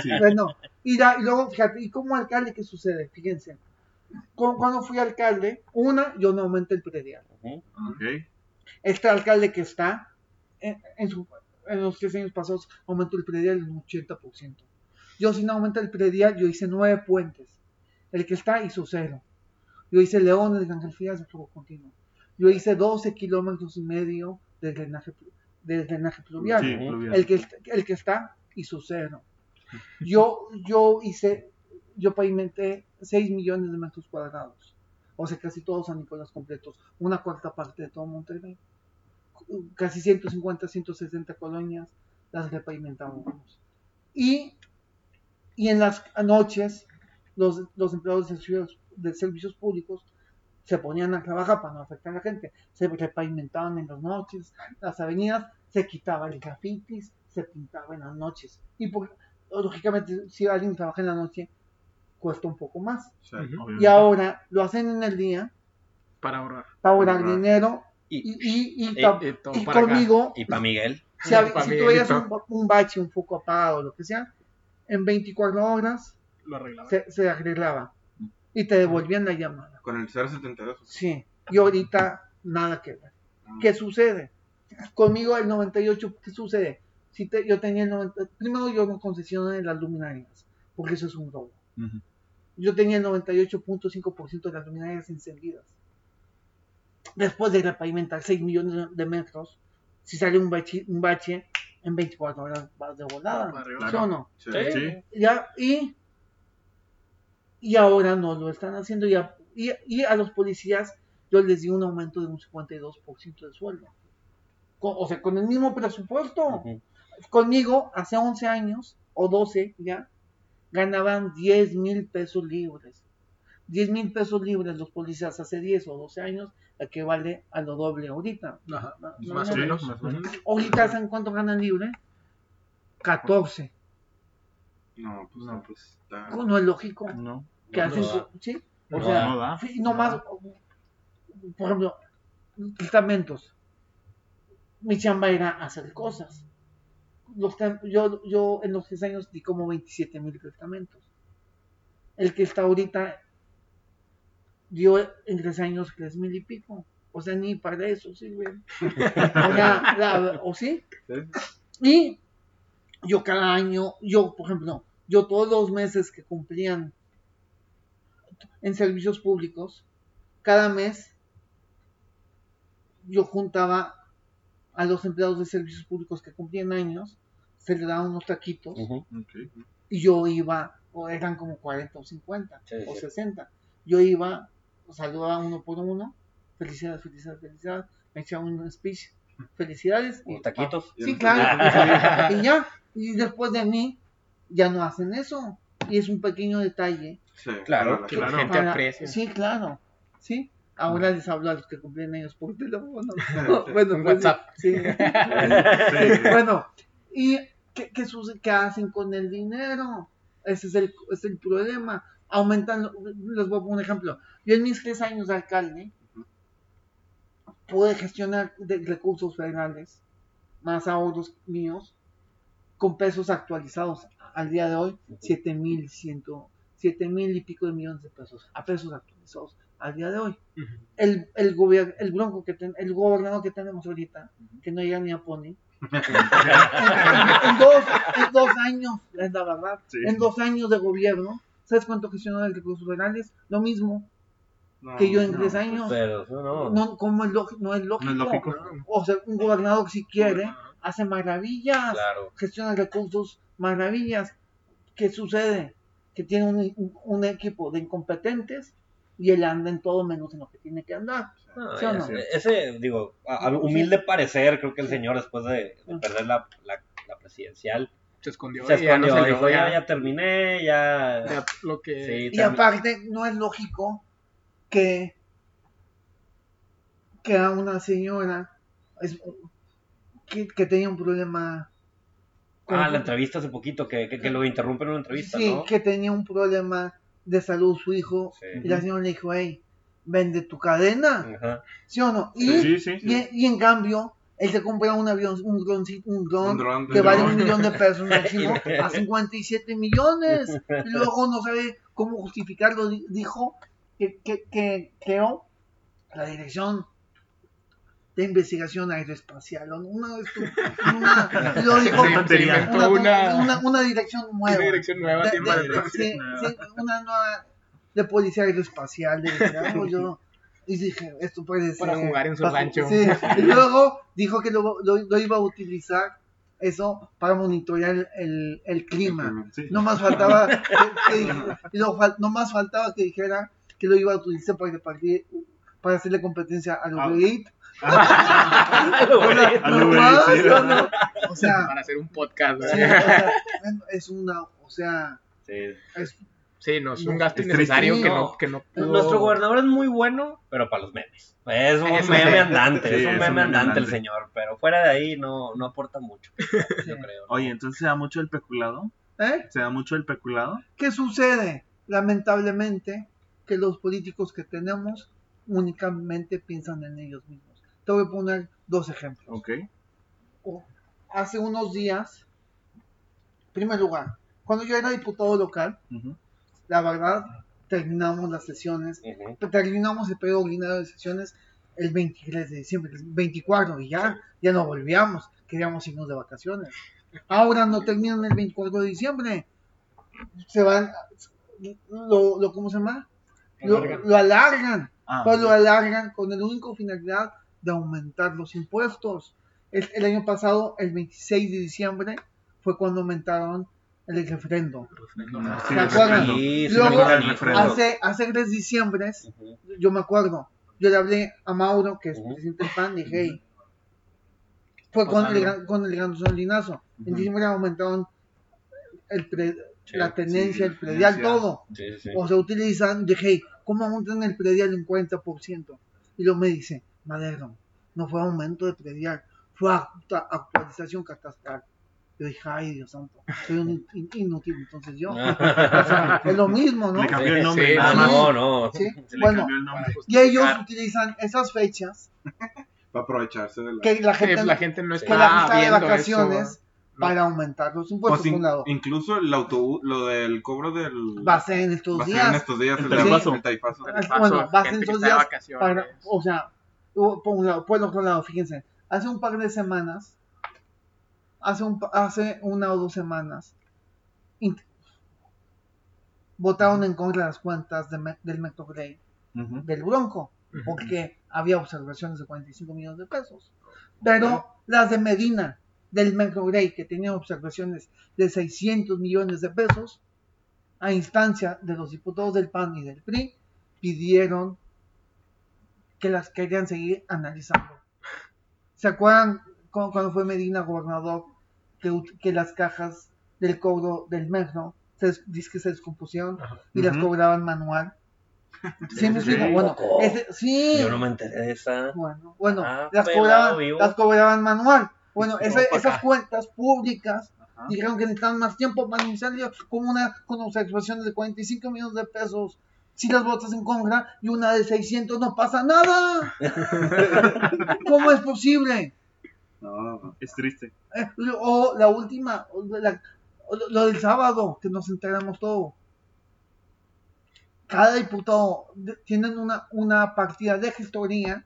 sí. Bueno, y, da- y luego, fíjate, ¿y como alcalde qué sucede? Fíjense, cu- cuando fui alcalde, una, yo no aumenté el predial. Ujú. Ok. Este alcalde que está, en, en su- en los tres años pasados, aumentó el predial en un 80%. Yo sin aumentar el predial, yo hice nueve puentes. El que está hizo cero. Yo hice Leones de Ángel Frías de flujo continuo. Yo hice 12 kilómetros y medio de drenaje, plu- de drenaje pluvial. Sí, Ujú. pluvial. El que, el que está hizo cero. Yo, yo hice, yo pavimenté 6 millones de metros cuadrados. O sea, casi todos San Nicolás completos. Una cuarta parte de todo Monterrey. Casi 150, 160 colonias las repavimentábamos. Y, y en las noches, los, los empleados de servicios, de servicios públicos se ponían a trabajar para no afectar a la gente. Se repavimentaban en las noches, las avenidas, se quitaba el grafitis, se pintaba en las noches. Y por, lógicamente, si alguien trabaja en la noche, cuesta un poco más. Sí, Ujú. obviamente. Y ahora lo hacen en el día Para ahorrar. para ahorrar Ahorrar. dinero. Y, Y, y, y, ta- y para acá. conmigo, y para Miguel. si, Pa' si tú veías un, un bache, un foco apagado, lo que sea, en 24 horas Lo arreglaba. se, se arreglaba y te devolvían la llamada. Con el 072. Sí, y ahorita nada que ver. Ah. ¿Qué sucede? Conmigo el 98, ¿qué sucede? Si te- yo tenía el 90, primero yo no concesioné las luminarias, porque eso es un robo. Ujú. Yo tenía el 98.5% de las luminarias encendidas. Después de repavimentar 6 millones de metros, si sale un bache, un bache en 24 horas vas de volada. ¿Sí o no? Sí. Sí. Sí. Ya, y, y ahora no lo están haciendo. Y a, y, y a los policías yo les di un aumento de un 52% de sueldo. Con- o sea, con el mismo presupuesto. Conmigo, hace 11 años, o 12 ya, ganaban 10 mil pesos libres. 10 mil pesos libres los policías hace 10 o 12 años, equivale a lo doble ahorita. Ajá. Más no, menos. más o menos. Ahorita, ¿saben cuánto ganan libre? 14. No, pues no, pues está. No es lógico. No. su- da. sí o No sea. No da. sí, no más por ejemplo testamentos mi chamba era hacer cosas los yo yo en los tres años di como 27 mil testamentos el que está ahorita dio en tres años tres mil y pico o sea ni para eso sirve o, sea, la- ¿o sí y yo cada año, yo, por ejemplo, yo todos los meses que cumplían en servicios públicos, cada mes yo juntaba a los empleados de servicios públicos que cumplían años, se les daban unos taquitos y yo iba, o eran como 40 o 50 Sí, o sí. 60. Yo iba, saludaba uno por uno, felicidades, felicidades, felicidades, me echaba un speech, felicidades. y- taquitos. Sí, claro. y ya, y después de mí, ya no hacen eso. Y es un pequeño detalle. Sí, Claro, la que la gente para- aprecia. Sí, claro. Sí. Ahora les hablo a los que cumplen años por teléfono. bueno, pues, WhatsApp. Sí. Sí. bueno, ¿y qué, qué, qué hacen con el dinero? Ese es el, es el problema. Aumentan, les voy a poner un ejemplo. Yo en mis tres años de alcalde pude gestionar de recursos federales, más ahorros míos, con pesos actualizados al día de hoy, siete mil ciento, siete mil y pico de millones de pesos, a pesos actualizados al día de hoy. El, el, gobier- el bronco que ten- el gobernador que tenemos ahorita, que no llega ni a Pony, en, en dos, en dos años, es la verdad, Sí. en dos años de gobierno, ¿sabes cuánto gestionó de recursos federales? Lo mismo No, que yo en no, tres años. Pero no, no. No, como es lógico, no es lógico. No es lógico. O sea, un gobernador si quiere, hace maravillas, Claro. gestiona recursos, maravillas. ¿Qué sucede? Que tiene un, equipo de incompetentes y él anda en todo menos en lo que tiene que andar. No, ¿Sí o no? ese, digo, a, a humilde parecer, creo que el señor después de, de perder la, la, la presidencial Se escondió. se ya no escondió, salió, dijo, ya, ya- ya terminé, ya... ya lo que. Sí, Y aparte, no es lógico que, que a una señora es- que, que tenía un problema. con- Ah, la entrevista hace poquito, que, que, que lo interrumpen en una entrevista, sí, ¿no? que tenía un problema de salud su hijo. Sí. Y la señora le dijo, hey, vende tu cadena. Ajá. ¿Sí o no? Y, Sí, sí, sí. y, y en cambio, él se compra un avión, un dron, un dron, Un dron, que vale un millón de pesos máximo a 57 millones. Y luego no sabe cómo justificarlo. Di- Dijo que, que, que creó la dirección de investigación aeroespacial. Una, una, y luego dijo, Se- se tontería. inventó una, una, una, una dirección nueva. una dirección nueva. De- tiene de- para- sí, sí, una nueva de policía aeroespacial. de ah, yo, y dije, esto puede ser. Para jugar en su rancho. sí. Y luego dijo que lo, lo, lo iba a utilizar eso para monitorear el, el clima. Sí. No más faltaba que, que no más faltaba que dijera que lo iba a utilizar para repartir para hacerle competencia a Ah. O sea, Para hacer un podcast. sí, ¿verdad? o sea, es una, o sea, Sí. es Sí, no, es un gasto es innecesario que No. que no pudo... Nuestro gobernador es muy bueno, pero para los memes. Es un meme sí. andante, Sí, es un es un meme meme andante el andante. señor, pero fuera de ahí no, no aporta mucho, yo creo. Oye, entonces se da mucho el peculado. ¿Eh? Se da mucho el peculado. ¿Qué sucede? Lamentablemente, que los políticos que tenemos únicamente piensan en ellos mismos. Te voy a poner dos ejemplos. Ok. O- Hace unos días, en primer lugar, cuando yo era diputado local, Ujú. la verdad, terminamos las sesiones, Ujú. terminamos el periodo ordinario de sesiones el 23 de diciembre, el 24, y ya, ya no volvíamos, queríamos irnos de vacaciones. Ahora no terminan el 24 de diciembre, se van, lo, lo ¿cómo se llama? Lo, Alargan. lo alargan, Ah, pero lo alargan con el único finalidad de aumentar los impuestos. El, el año pasado, el 26 de diciembre, fue cuando aumentaron el referendo. Ah, ¿Se acuerdan? Sí, Luego. Hace, hace tres diciembres, yo me acuerdo, yo le hablé a Mauro, que es presidente del PAN, y dije, hey, fue con el, gran- con el gran solinazo. En Ujú. diciembre aumentaron el pre- Sí, la tenencia, sí, el predial, tenencia. todo. Sí, sí, sí. O sea, utilizan, dije, hey, ¿cómo aumentan el predial en 40%? Y luego me dice, Madero, no fue aumento de predial, fue actualización catastral. Yo dije, ay, Dios santo, soy un in- inútil, entonces yo. O sea, es lo mismo, ¿no? Le cambió el Sí, nombre. sí. nada Ah, más. no, no. Sí, Se le bueno, cambió el nombre. y ellos utilizan esas fechas Para aprovecharse de la. que la Sí, gente, la gente no que que la gente está está de vacaciones eso. para aumentar los Pues impuestos, in- por un lado. incluso el autobús, lo del cobro del. Va a ser en estos va a ser días. en estos días. El el tarifazo. El tarifazo. Tarifazo, bueno, va a ser en está de días para, o sea, por un lado, por el otro lado, fíjense, hace un par de semanas, hace, un, pa- hace una o dos semanas, votaron en contra de las cuentas de Me- del Metro Grey, del Bronco, porque había observaciones de 45 millones de pesos. Pero las de Medina, del Metro Grey, que tenían observaciones de 600 millones de pesos, a instancia de los diputados del PAN y del PRI, pidieron que las querían seguir analizando. ¿Se acuerdan cu- cuando fue Medina gobernador que, las cajas del cobro del metro se, dice que se descompusieron Ajá. y las cobraban manual? ¿Sí me Sí, explico? Bueno, ese- sí. Yo no me enteré de esa. Bueno, bueno, Ah, las, cobraban, vivo. las cobraban manual. Bueno, esa- esas cuentas públicas Ajá. dijeron que necesitaban más tiempo para iniciar con una con observaciones de 45 millones de pesos. Si las votas en contra y una de 600 no pasa nada. ¿Cómo es posible? No. Es triste. Eh, o la última, la- lo, del sábado, que nos enteramos todo. Cada diputado tienen una, una partida de gestoría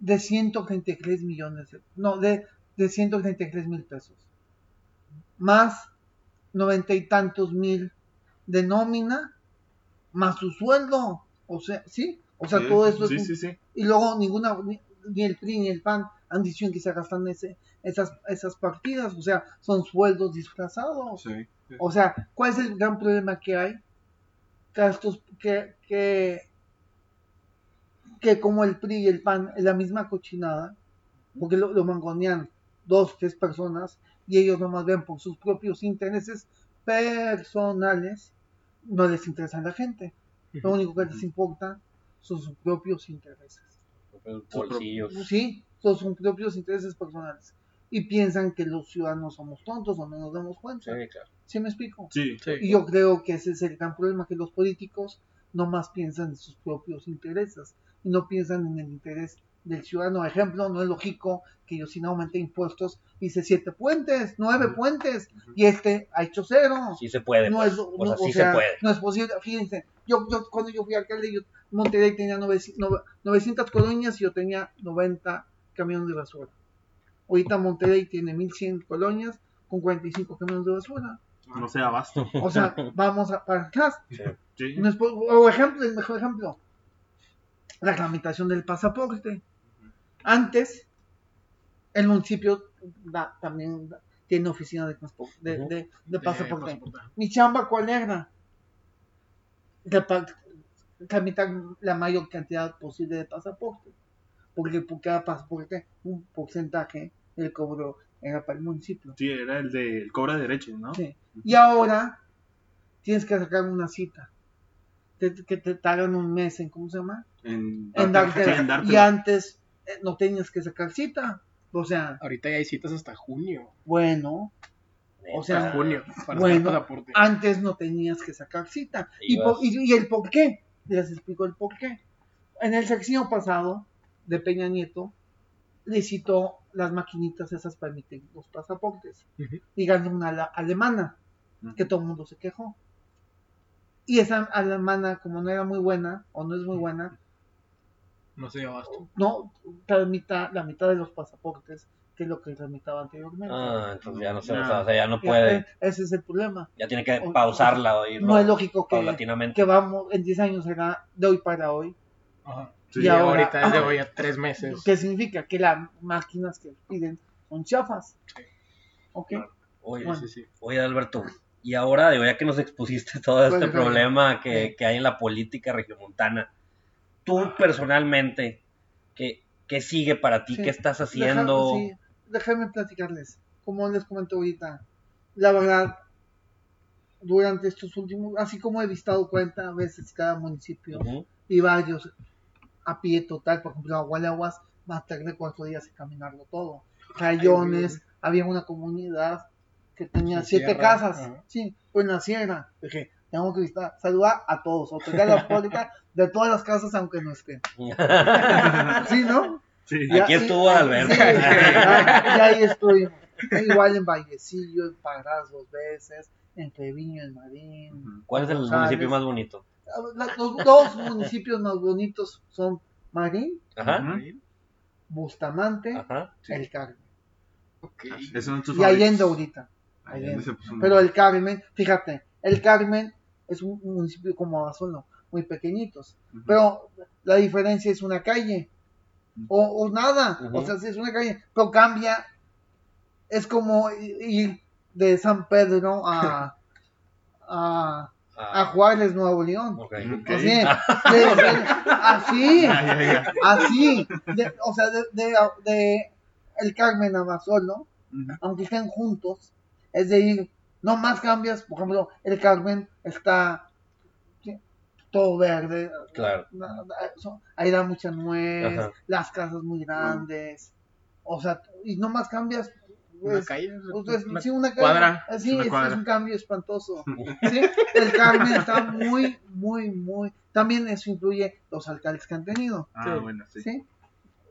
de 133 millones, de- no, de, de 133 mil pesos. Más noventa y tantos mil de nómina, más su sueldo. O sea, ¿sí? O sea, Sí, todo eso Sí, es un- sí, y luego ninguna ni, ni el PRI ni el PAN han dicho que se gastan ese, esas esas partidas, o sea, son sueldos disfrazados. O sea, ¿cuál es el gran problema que hay? Que estos que que que como el PRI y el PAN es la misma cochinada, porque lo, lo mangonean dos, tres personas y ellos nomás ven por sus propios intereses personales, no les interesa a la gente. Lo único que les importa son sus propios intereses. Bolsillos. Sí, son sus propios intereses personales. Y piensan que los ciudadanos somos tontos o no nos damos cuenta. Sí, claro. ¿Sí me explico? Sí. Sí. Y yo creo que ese es el gran problema, que los políticos no más piensan en sus propios intereses y no piensan en el interés del ciudadano. Ejemplo, no es lógico que yo sin aumentar impuestos hice siete puentes, nueve puentes y este ha hecho cero. Sí se puede. no pues. es, o no- sea, o sí sea, se puede. no es posible. Fíjense, yo, yo cuando yo fui alcalde, yo, Monterrey tenía 900, 900 colonias y yo tenía 90 camiones de basura. Ahorita Monterrey tiene 1100 colonias con 45 camiones de basura. No sea abasto. O sea, vamos a, para atrás. Sí. No es por- o ejemplo, el mejor ejemplo, la tramitación del pasaporte. Antes, el municipio da- también da- tiene oficina de, de, de- de pasaporte. Mi chamba, ¿cuál era? Tramitar la mayor cantidad posible de pasaporte. Porque por cada pasaporte, un porcentaje del cobro era para el municipio. Sí, era el del cobra derechos, ¿no? Sí. Y ahora, tienes que sacar una cita. Te- que te tardan un mes en, ¿cómo se llama? En, En darte- sí, y antes no tenías que sacar cita. O sea, Ahorita ya hay citas hasta junio. bueno, o sea, Hasta junio. Para bueno, pasaporte. antes no tenías que sacar cita. Y, Ibas. por- y- y el por qué, les explico el por qué. En el sexenio pasado de Peña Nieto, licitó las maquinitas esas para emitir los pasaportes. Y ganó una alemana, que todo el mundo se quejó. Y esa alemana, como no era muy buena, o no es muy buena, No sé, abasto. no tramita la mitad de los pasaportes que lo que tramitaba anteriormente. Ah, entonces ya no se, No. o sea, ya no puede. Ese es el problema. Ya tiene que pausarla o irlo No es lógico que, que vamos, en 10 años será de hoy para hoy. Ajá. Sí. y ahora- ahorita es de hoy a tres meses. ¿Qué significa? Que las máquinas que piden son chafas. Sí. ¿Ok? Oye, Bueno. Sí, sí. oye, Alberto, y ahora, digo, ya que nos expusiste todo este Bueno, problema que, Pues, que hay en la política regiomontana, tú personalmente, ¿qué, qué sigue para ti? Sí. ¿Qué estás Deja- haciendo? sí, déjame platicarles. Como les comenté ahorita, la verdad, durante estos últimos, así como he visitado 40 veces cada municipio y varios a pie total, por ejemplo, Agualaguas, más tarde cuatro días de caminarlo todo. Rayones, había una comunidad que tenía siete sierra, casas, sí, pues en la sierra. Dije, tengo que visitar, saludar a todos, autoridad de la pública de todas las casas, aunque no estén. Sí, ¿no? Sí. Ya, Aquí estuvo Alberto. sí, ya- ya ahí estuvimos. Igual en Vallecillo, en Parras dos veces, en Treviño, en Marín. ¿Cuál es el González. municipio más bonito? La- Los dos municipios más bonitos son Marín, Ajá. Bustamante, ajá. Sí. El Carmen. Y Allende ahorita. Allende Allende. se puso Pero el Carmen, fíjate, el Carmen es un municipio como Abasolo, muy pequeñitos. Pero la diferencia es una calle. O, o nada. O sea, si es una calle. Pero cambia. Es como ir de San Pedro a, a, a Ah, Juárez, Nuevo León. ok. Ok. Así, de- de- así, así, de- o sea, de, de, de el Carmen a Basolo, aunque estén juntos, es de ir, no más cambias, por ejemplo, el Carmen está sí, todo verde, Claro. ahí da mucha nuez, Ajá. las casas muy grandes, o sea, y no más cambias, Una pues, calle. Una sí, una calle, cuadra. así, es una es, cuadra. es un cambio espantoso. ¿sí? El Carmen está muy, muy, muy. También eso incluye los alcaldes que han tenido. Ah, Sí. bueno, sí. ¿sí?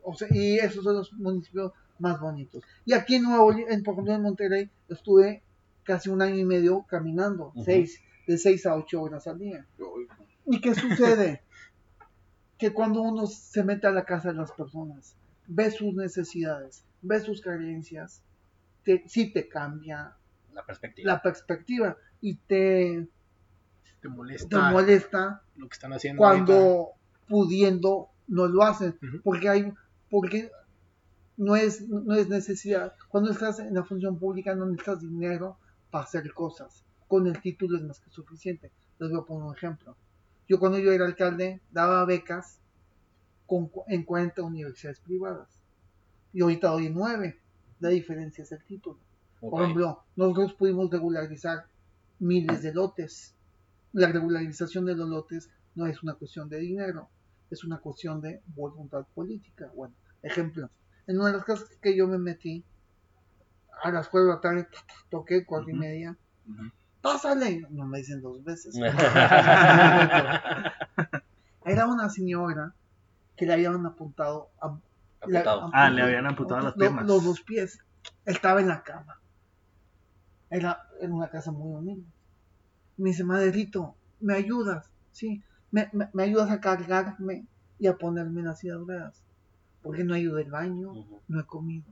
O sea, y esos son los municipios más bonitos. Y aquí en Nuevo León, en, por ejemplo, en Monterrey, estuve casi un año y medio caminando, seis, de seis a ocho horas al día. ¿Y qué sucede? que cuando uno se mete a la casa de las personas, ve sus necesidades, ve sus carencias, te, sí te cambia La perspectiva. la perspectiva y te, Te molesta, te molesta lo que están haciendo. ahorita. cuando pudiendo no lo hacen porque hay porque no es no es necesidad cuando estás en la función pública no necesitas dinero para hacer cosas. Con el título es más que suficiente. Les voy a poner un ejemplo. Yo cuando yo era alcalde daba becas con, en 40 universidades privadas. Y ahorita doy 9 la diferencia es el título. Ok. por ejemplo, nosotros pudimos regularizar miles de lotes. La regularización de los lotes no es una cuestión de dinero, es una cuestión de voluntad política. Bueno, ejemplo, en una de las casas que yo me metí, a las 4 de la tarde, toqué cuatro y Ujú. media, pásale, no me dicen dos veces. Era una señora que le habían apuntado a, Apuntado. Ah, le habían amputado las lo- piernas. Los dos pies. Estaba en la cama. Era en una casa muy humilde. Me dice, Maderito, ¿me ayudas? Sí, me, me- me ayudas a cargarme y a ponerme en las ruedas. Porque no he ido al baño, no he comido.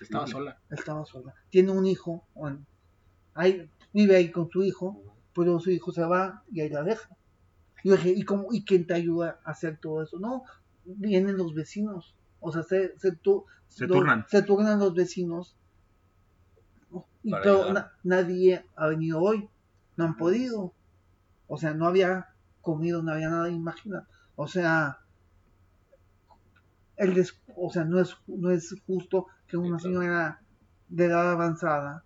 Estaba sola. Estaba sola. Tiene un hijo, bueno, ahí, vive ahí con su hijo, pero su hijo se va y ahí la deja. Y yo dije, ¿y, cómo, ¿y quién te ayuda a hacer todo eso? No, vienen los vecinos. O sea, se, se, tu- Se turnan. Se turnan los vecinos. Y pero na- nadie ha venido hoy. No han podido. O sea, no había comido, no había nada, imagina. O sea, el des- o sea, no es, no es justo que una claro. señora de edad avanzada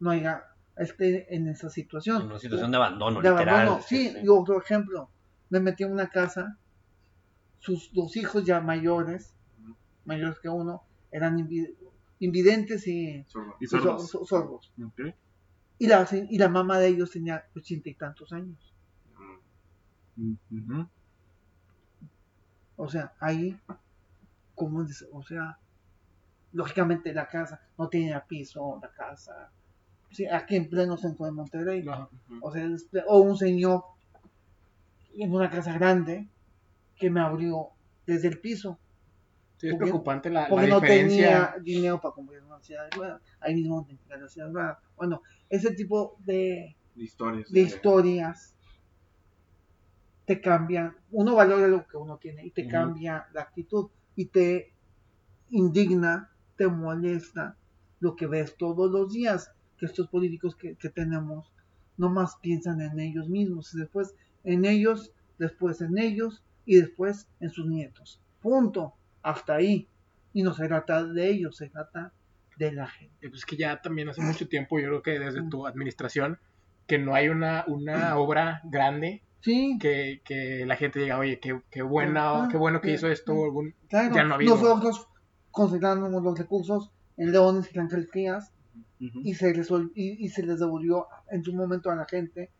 no haya esté en esa situación. En una situación de abandono, de literal. abandono. Sí, y otro ejemplo, me metí en una casa, sus dos hijos ya mayores, mayores que uno, eran invi- invidentes y, Sordo. Y y so- sordos. so- sordos. Ok. Y la, y la mamá de ellos tenía ochenta y tantos años. Ujú. O sea, ahí, como o sea, lógicamente la casa no tenía piso, la casa, sí, aquí en pleno centro de Monterrey, Ajá. o sea, o un señor en una casa grande que me abrió desde el piso, Sí, es Porque- preocupante la, la porque no diferencia. tenía dinero para comprar una silla de ruedas, ahí mismo tenía la silla de ruedas. Bueno, ese tipo de, Historias. de historias te cambian, uno valora lo que uno tiene y te cambia la actitud y te indigna, te molesta lo que ves todos los días, que estos políticos que, que tenemos nomás piensan en ellos mismos y después en ellos, después en ellos y después en sus nietos. Punto. Hasta ahí. Y no se trata de ellos, se trata de la gente. Eh, Pues que ya también hace mucho tiempo, yo creo que desde tu administración, que no hay una, una obra grande Sí, que, que la gente diga, oye, qué, qué buena, Ah, qué bueno que sí, hizo esto, sí. algún... claro. ya no ha habido. Nosotros concentramos los recursos en Leones y Frías Ujú. y se, y, y se les devolvió en su momento a la gente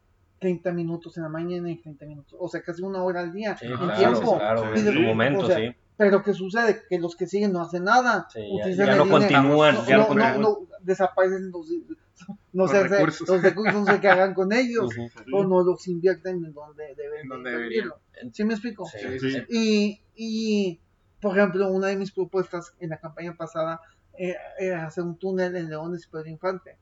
30 minutos en la mañana y 30 minutos, o sea, casi una hora al día Sí, en claro, tiempo. claro, Sí, en su sí. momento, O sea, sí. Pero ¿qué sucede? Que los que siguen no hacen nada. Sí, ya- Utilizan ya el no dinero. continúan, No, ya no no, no, continúan. no, desaparecen los, no Los sé, recursos. los recursos no sé qué hagan con ellos Ujú. o no los invierten en donde deben En de donde invertirlo. ¿Sí me explico? Sí, Sí. sí. Y, y, por ejemplo, una de mis propuestas en la campaña pasada era, era hacer un túnel en Leones y Pedro Infante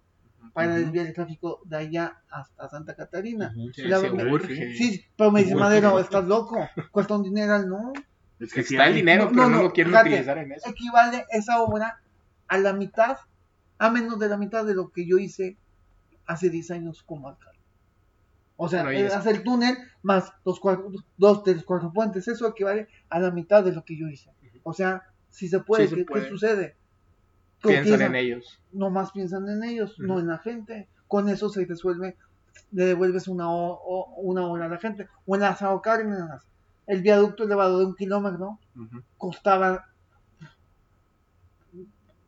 para desviar el tráfico de allá hasta Santa Catarina. Sí, La- me-. Sí, pero me dice Madero, estás loco, cuesta un dineral, no. Es que sí Está el dinero, No, pero no, no, no, lo quieren fíjate. utilizar en eso. Equivale esa obra a la mitad, a menos de la mitad de lo que yo hice hace 10 años como alcalde. O sea, Bueno, hacer el túnel más los cuatro, dos de los cuatro puentes, eso equivale a la mitad de lo que yo hice. O sea, si se puede, Sí se ¿qué, puede. qué sucede? Piensan en ellos. no más piensan en ellos, no en la gente. Con eso se resuelve, le devuelves una, o- una hora a la gente. O en las Cárdenas, el viaducto elevado de un kilómetro costaba,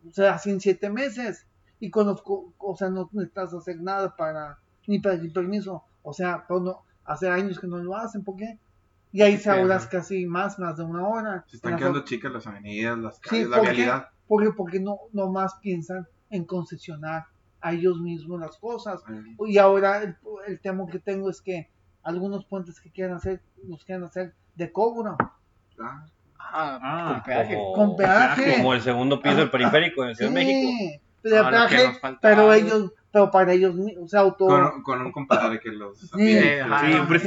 o sea, en siete meses. Y con los, o sea, no necesitas hacer nada para, ni pedir permiso. O sea, pero no, hace años que no lo hacen, ¿por qué? Y ahí se Sí, casi más, más de una hora. Se están las quedando chicas las avenidas, las Sí, calles, la ¿por qué? vialidad. Porque, porque no, no más piensan en concesionar a ellos mismos las cosas. Ay, Y ahora el, el tema que tengo es que algunos puentes que quieran hacer, los quieren hacer de cobro. ah, Ah, Ah, con peaje. Como, Con peaje. como el segundo piso del periférico en Ciudad de México. De faltaba. pero ellos, pero para ellos, o sea, auto, con, con un compadre que los Sí,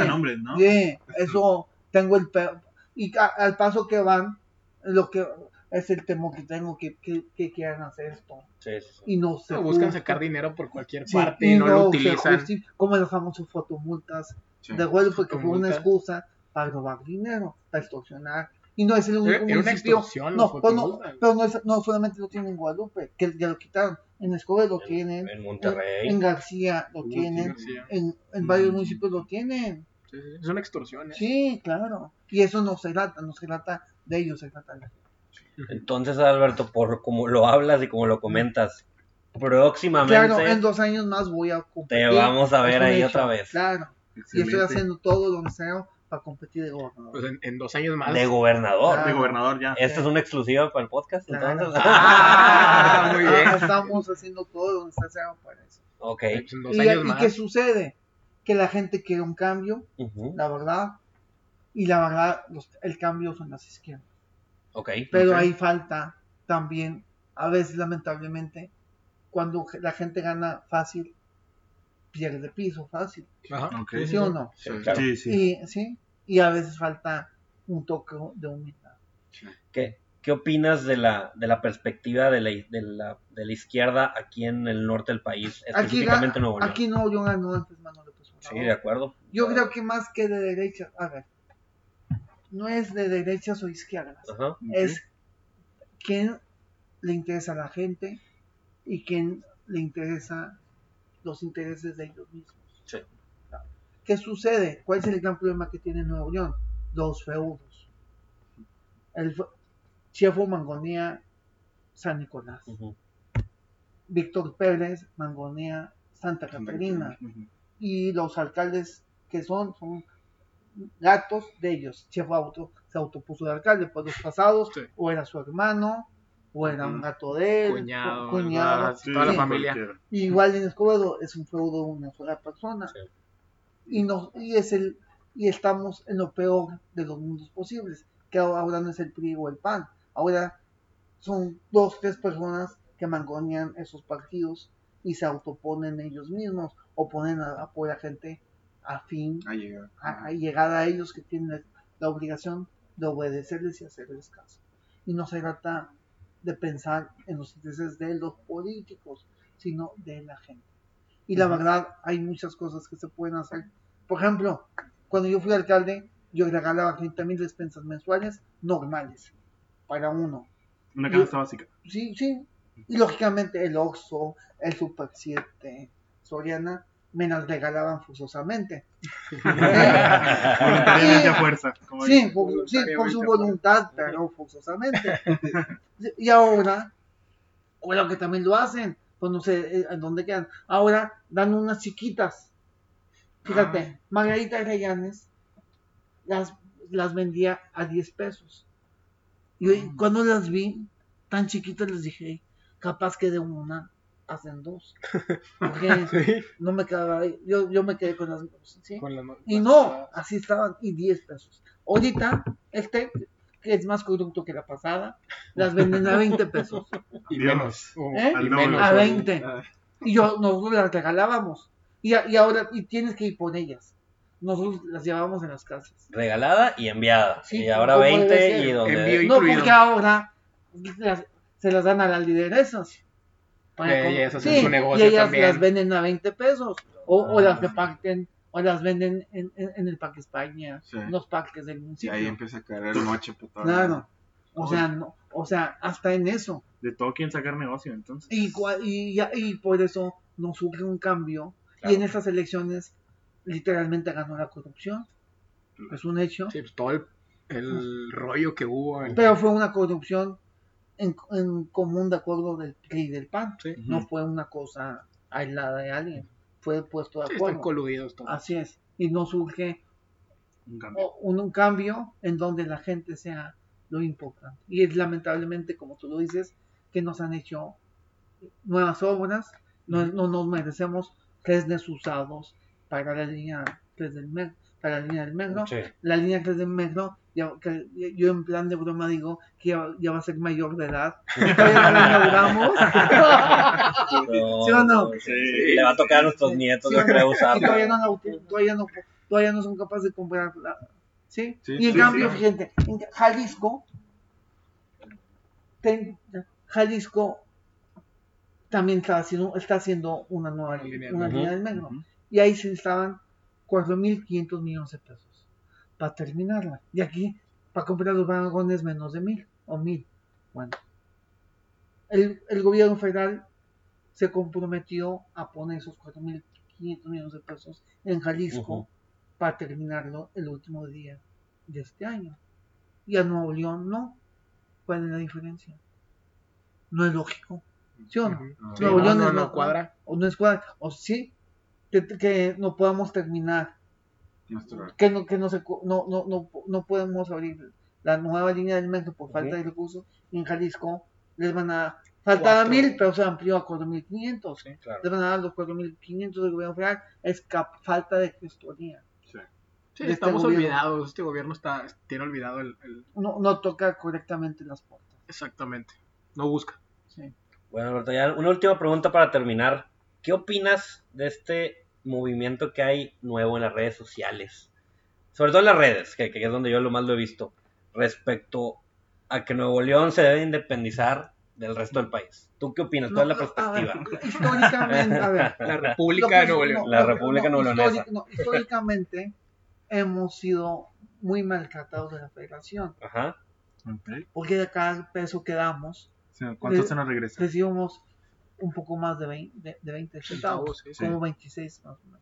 nombres, ¿no? sí, eso tengo el pe- y a- al paso que van, lo que es el temor que tengo que, que, que quieran hacer esto Sí, sí, sí. y no se No, buscan justa. sacar dinero por cualquier Sí, parte y y no, lo se utilizan. como las famosas fotomultas Sí. de Guadalupe, que fue una excusa para robar dinero, para extorsionar. Y no es el único Era una municipio. extorsión, No, pero no, fotomultas. pero no, es- no solamente lo tienen en Guadalupe, que ya lo quitaron. En Escobedo lo En- tienen. En Monterrey. En García lo tienen. García. En, en varios Mm. municipios lo tienen. Sí, sí, Es una extorsión. ¿eh? Sí, claro. Y eso no se trata, no se trata de ellos, se trata de la. Entonces, Alberto, por como lo hablas y como lo comentas, próximamente Claro, en dos años más voy a competir. te vamos a ver ahí hecho, otra vez. Claro. Y estoy Excelente. haciendo todo lo necesario para competir de gobernador. Pues en, en dos años más. de gobernador. De gobernador ya. Esta es una exclusiva para el podcast, Claro. entonces. Ah, muy bien. Estamos haciendo todo lo necesario para eso. ok. Pues en dos ¿Y, años y más. qué sucede? Que la gente quiere un cambio, la verdad, y la verdad, los- el cambio son las izquierdas. Ok. Pero Ok. ahí falta también, a veces lamentablemente, cuando la gente gana fácil, pierde piso fácil, Ajá. ¿sí o no? Sí, claro. Sí, sí. Y, ¿sí? y a veces falta un toque de humildad. ¿Qué, qué opinas de la, de la perspectiva de la, de, la, de la izquierda aquí en el norte del país, Aquí, específicamente en Nuevo León? aquí no León ganó antes Manuel López Obrador. Sí, de acuerdo. Yo creo que más que de derecha, a ver, no es de derechas o izquierdas, Ajá. Es quién le interesa a la gente y quién le interesa los intereses de ellos mismos. Sí. ¿Qué sucede? ¿Cuál es el gran problema que tiene Nuevo León? Los feudos. El Chiefo Mangonía, San Nicolás. Víctor Pérez, Mangonía, Santa Catarina. Y los alcaldes que son, son gatos de ellos. Chiefo auto, se autopuso de alcalde por los pasados, Sí. o era su hermano, o era un gato de él, Cuñado, cu- cuñado. ¿verdad? toda la familia. cualquiera. Igual en Escobedo es un feudo de una sola persona. Sí. Y, nos, y, es el, y estamos en lo peor de los mundos posibles, que ahora no es el PRI o el PAN, ahora son dos, tres personas que mangonean esos partidos y se autoponen ellos mismos o ponen a apoyar a gente afín A llegar. a, a llegar a ellos que tienen la obligación de obedecerles y hacerles caso. Y no se trata de pensar en los intereses de los políticos, sino de la gente. Y la verdad, hay muchas cosas que se pueden hacer. Por ejemplo, cuando yo fui alcalde, yo regalaba 30 mil despensas mensuales normales para uno. Una canasta básica. Sí, sí. Y lógicamente el Oxxo, el Super 7, Soriana, me las regalaban forzosamente. Voluntariamente a fuerza. como Sí, por, sí, por su voluntad, pero forzosamente. y ahora, bueno, que también lo hacen, pues no sé eh, en dónde quedan. Ahora dan unas chiquitas. Fíjate, Margarita Reyanes las, las vendía a 10 pesos. Y hoy, cuando las vi tan chiquitas, les dije, capaz que de una hacen dos. Porque Sí, no me quedaba, yo, yo me quedé con las ¿sí? con las ma- Y no, así estaban, y 10 pesos. Ahorita, este, que es más producto que la pasada, las venden a 20 pesos. Y menos. o- ¿Eh? Y menos. A o- 20. Ah, Y yo, nosotros las regalábamos. Y, a- y ahora, y tienes que ir por ellas. Nosotros las llevábamos en las casas. Regalada y enviada. Sí, y ahora como 20 debe ser. y donde... No, porque ahora las- se las dan a las lideresas. Para ellas hacen su negocio y ellas también. las venden a 20 pesos. O, o Ah, las sí. reparten, o las venden en, en- en el Parque España, Sí. en los parques del Y municipio. ahí empieza a caer el moche todo. Claro. O sea, no, o sea, hasta en eso. De todo quieren sacar negocio, entonces. Y, y, ya- y por eso nos surge un cambio. Claro. Y en estas elecciones literalmente ganó la corrupción. Es un hecho. Sí, pues todo el, el rollo que hubo. en- Pero fue una corrupción en, en común de acuerdo del PRI y del PAN. Sí. No fue una cosa aislada de alguien. Fue puesto de Sí, están acuerdo. coludidos todos. Así es. Y no surge Un cambio. un, un cambio en donde la gente sea lo importante. Y es lamentablemente, como tú lo dices, que nos han hecho nuevas obras, no, no nos merecemos trenes usados para la línea 3 del metro, para la línea del metro. Sí. La línea 3 del metro, ya- que- yo en plan de broma digo que ya, ya va a ser mayor de edad. Todavía no la inauguramos. Pero- ¿Sí o no? Sí, Le va a tocar a nuestros Sí, nietos, sí, yo creo, y usarlo. todavía no, todavía no, todavía no son capaces de comprarla. ¿Sí? Sí, y en sí, cambio, sí. fíjate, en Jalisco, ten- Jalisco también está haciendo, está haciendo una nueva Una línea una del línea del metro. Y ahí se estaban 4.500 millones de pesos para terminarla. Y aquí, para comprar los vagones, menos de mil o mil. Bueno, el, el gobierno federal se comprometió a poner esos 4.500 millones de pesos en Jalisco para terminarlo el último día de este año. Y a Nuevo León no. ¿Cuál es la diferencia? No es lógico. ¿Sí o no? Sí, Nuevo no, León no, es no cuadra. O no es cuadra. O sí, que, que no podamos terminar que no que no se no no no, no podemos abrir la nueva línea del metro por falta de recursos y en Jalisco les van a faltaba Cuatro. mil pero se amplió a 4500 Sí. Claro. les van a dar los 4500 del gobierno federal es cap- falta de gestoría Sí. Sí, de este estamos gobierno. olvidados. Este gobierno está tiene olvidado el, el- no, no toca correctamente las puertas Exactamente. No busca. sí. Bueno, Alberto, ya una última pregunta para terminar. ¿Qué opinas de este movimiento que hay nuevo en las redes sociales? Sobre todo en las redes, que, que es donde yo lo más lo he visto, respecto a que Nuevo León se debe independizar del resto del país. ¿Tú qué opinas? ¿Cuál es la No, a ver, perspectiva? históricamente a ver La República de Nuevo León. La República no, no, históricamente hemos sido muy maltratados de la federación Ajá. Porque de cada peso que damos ¿Cuánto Le- se nos regresa? recibimos un poco más de 20, de, de 20 centavos, Centavos, sí, sí. como 26 más o menos.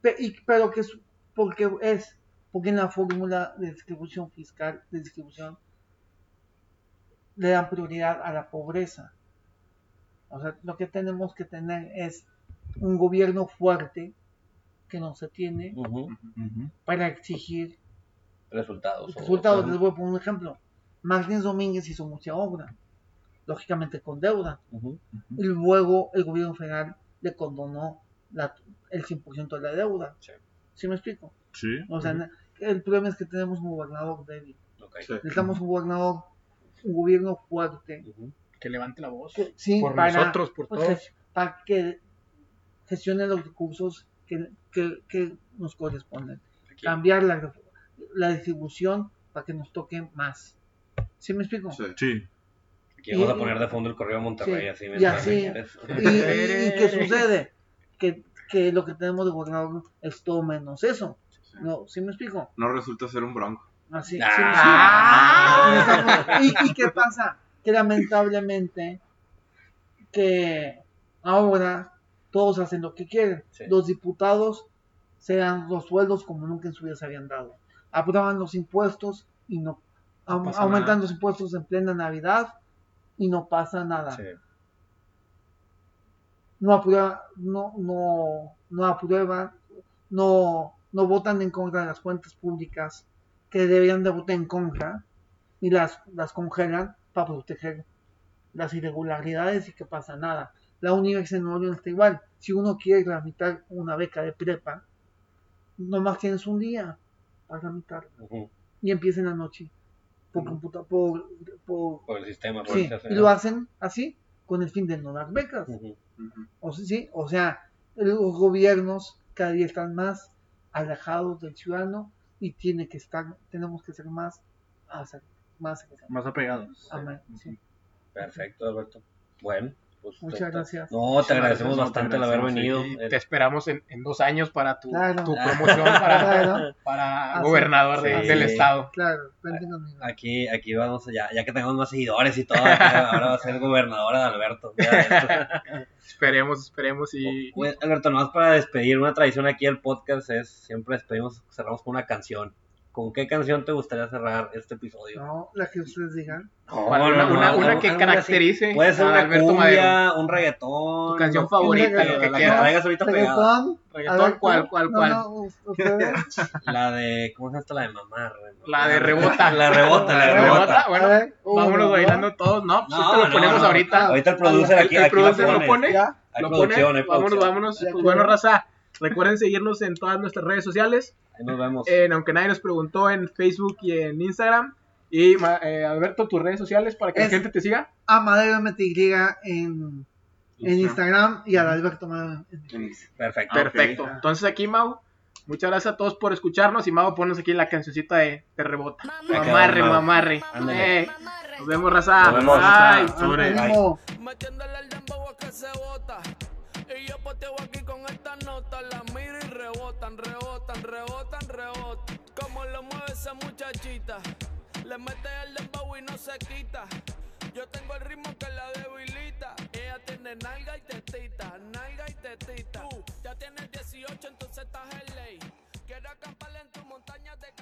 Pe- y- pero que es porque es porque en la fórmula de distribución fiscal, de distribución, le dan prioridad a la pobreza. O sea, lo que tenemos que tener es un gobierno fuerte que no se tiene para exigir Resultados. resultados. Les voy a poner un ejemplo. Martínez Domínguez hizo mucha obra, lógicamente con deuda, y luego el gobierno federal le condonó la- el 100% de la deuda. Sí. ¿Sí me explico? Sí. O sea, el problema es que tenemos un gobernador débil. Sí. Necesitamos un gobernador, un gobierno fuerte. Que levante la voz. que- sí, por para, nosotros, por pues, todos. para que gestione los recursos que, que- que nos corresponden. Aquí. Cambiar la, la distribución para que nos toque más. ¿Sí me explico? Sí. Sí. Aquí vamos a Y- poner de fondo el correo de Monterrey, Sí, así y mientras así. me. ¿Y, y- y qué sucede? Que, que lo que tenemos de gobernador es todo menos eso. Sí. No, ¿sí me explico? No resulta ser un bronco. Así, sí, Ah. sí. ¿Y, ¿Y qué pasa? Que lamentablemente que ahora todos hacen lo que quieren. Sí. Los diputados se dan los sueldos como nunca en su vida se habían dado. Aprueban los impuestos y no, pasa aumentan nada. los impuestos en plena Navidad y no pasa nada. Sí. no aprueba, no, no, no aprueban, no, no votan en contra de las cuentas públicas que deberían de votar en contra y las, las congelan para proteger las irregularidades y que pasa nada. La Universidad de Nuevo León está igual. Si uno quiere tramitar una beca de prepa, nomás tienes un día para tramitarla Ujú. y empieza en la noche por computa por, por Por el sistema. Por sí, el y lo hacen así con el fin de no dar becas. O sea, sí, o sea, los gobiernos cada día están más alejados del ciudadano y tiene que estar, tenemos que ser más, hacer- más, Más apegados. sí. Perfecto, Alberto. Bueno. Pues, Muchas te- gracias. No, te agradecemos bastante el haber venido. Te esperamos en, en dos años para tu, Claro. tu promoción para, Claro, para gobernador de- Sí. del estado. claro. Aquí, aquí vamos, ya, ya que tenemos más seguidores y todo, ahora va a ser gobernadora de Alberto. Esperemos, esperemos y Oye, Alberto, nomás para despedir, una tradición aquí del podcast es siempre despedimos, cerramos con una canción. ¿Con qué canción te gustaría cerrar este episodio? No, la que ustedes digan. No, una, no, una- no, una algo- que caracterice Puede ser a una Alberto Madero. cumbia, un reggaetón. Tu canción favorita, Un lo que la que quieras. traigas ahorita pegada. Reggaetón. Reggaetón, ver, ¿cuál, cuál, no, cuál? La de, ¿cómo se llama esta? La de mamá. re- La de rebota. La rebota, la ¿La rebota. rebota? Bueno, ver, vámonos uno, bailando todos. No, pues No, esto lo ponemos no. ahorita. Ahorita el producer El- aquí, el aquí producer lo pone. Lo producción, pone. hay Vámonos, producción. vámonos. Pues bueno, raza. Recuerden seguirnos en todas nuestras redes sociales. Ahí nos vemos. en aunque nadie nos preguntó en Facebook y en Instagram. Y eh, Alberto, tus redes sociales para que Es- la gente te siga. a Madero MTY en, en Instagram y al Alberto En- Perfecto. Perfecto. Entonces aquí, Mau, muchas gracias a todos por escucharnos. Y Mau, ponnos aquí la cancioncita de, de rebota. Mamarre, Mau. mamarre. Eh, nos vemos, raza. Nos vemos, Bye. Bye. Y yo pateo aquí con estas notas, las miro y rebotan, rebotan, rebotan, rebotan. Como lo mueve esa muchachita, le mete el dembow y no se quita. Yo tengo el ritmo que la debilita. Ella tiene nalga y tetita, nalga y tetita. Tú ya tienes 18, entonces estás en ley. Quiero acamparle en tus montañas de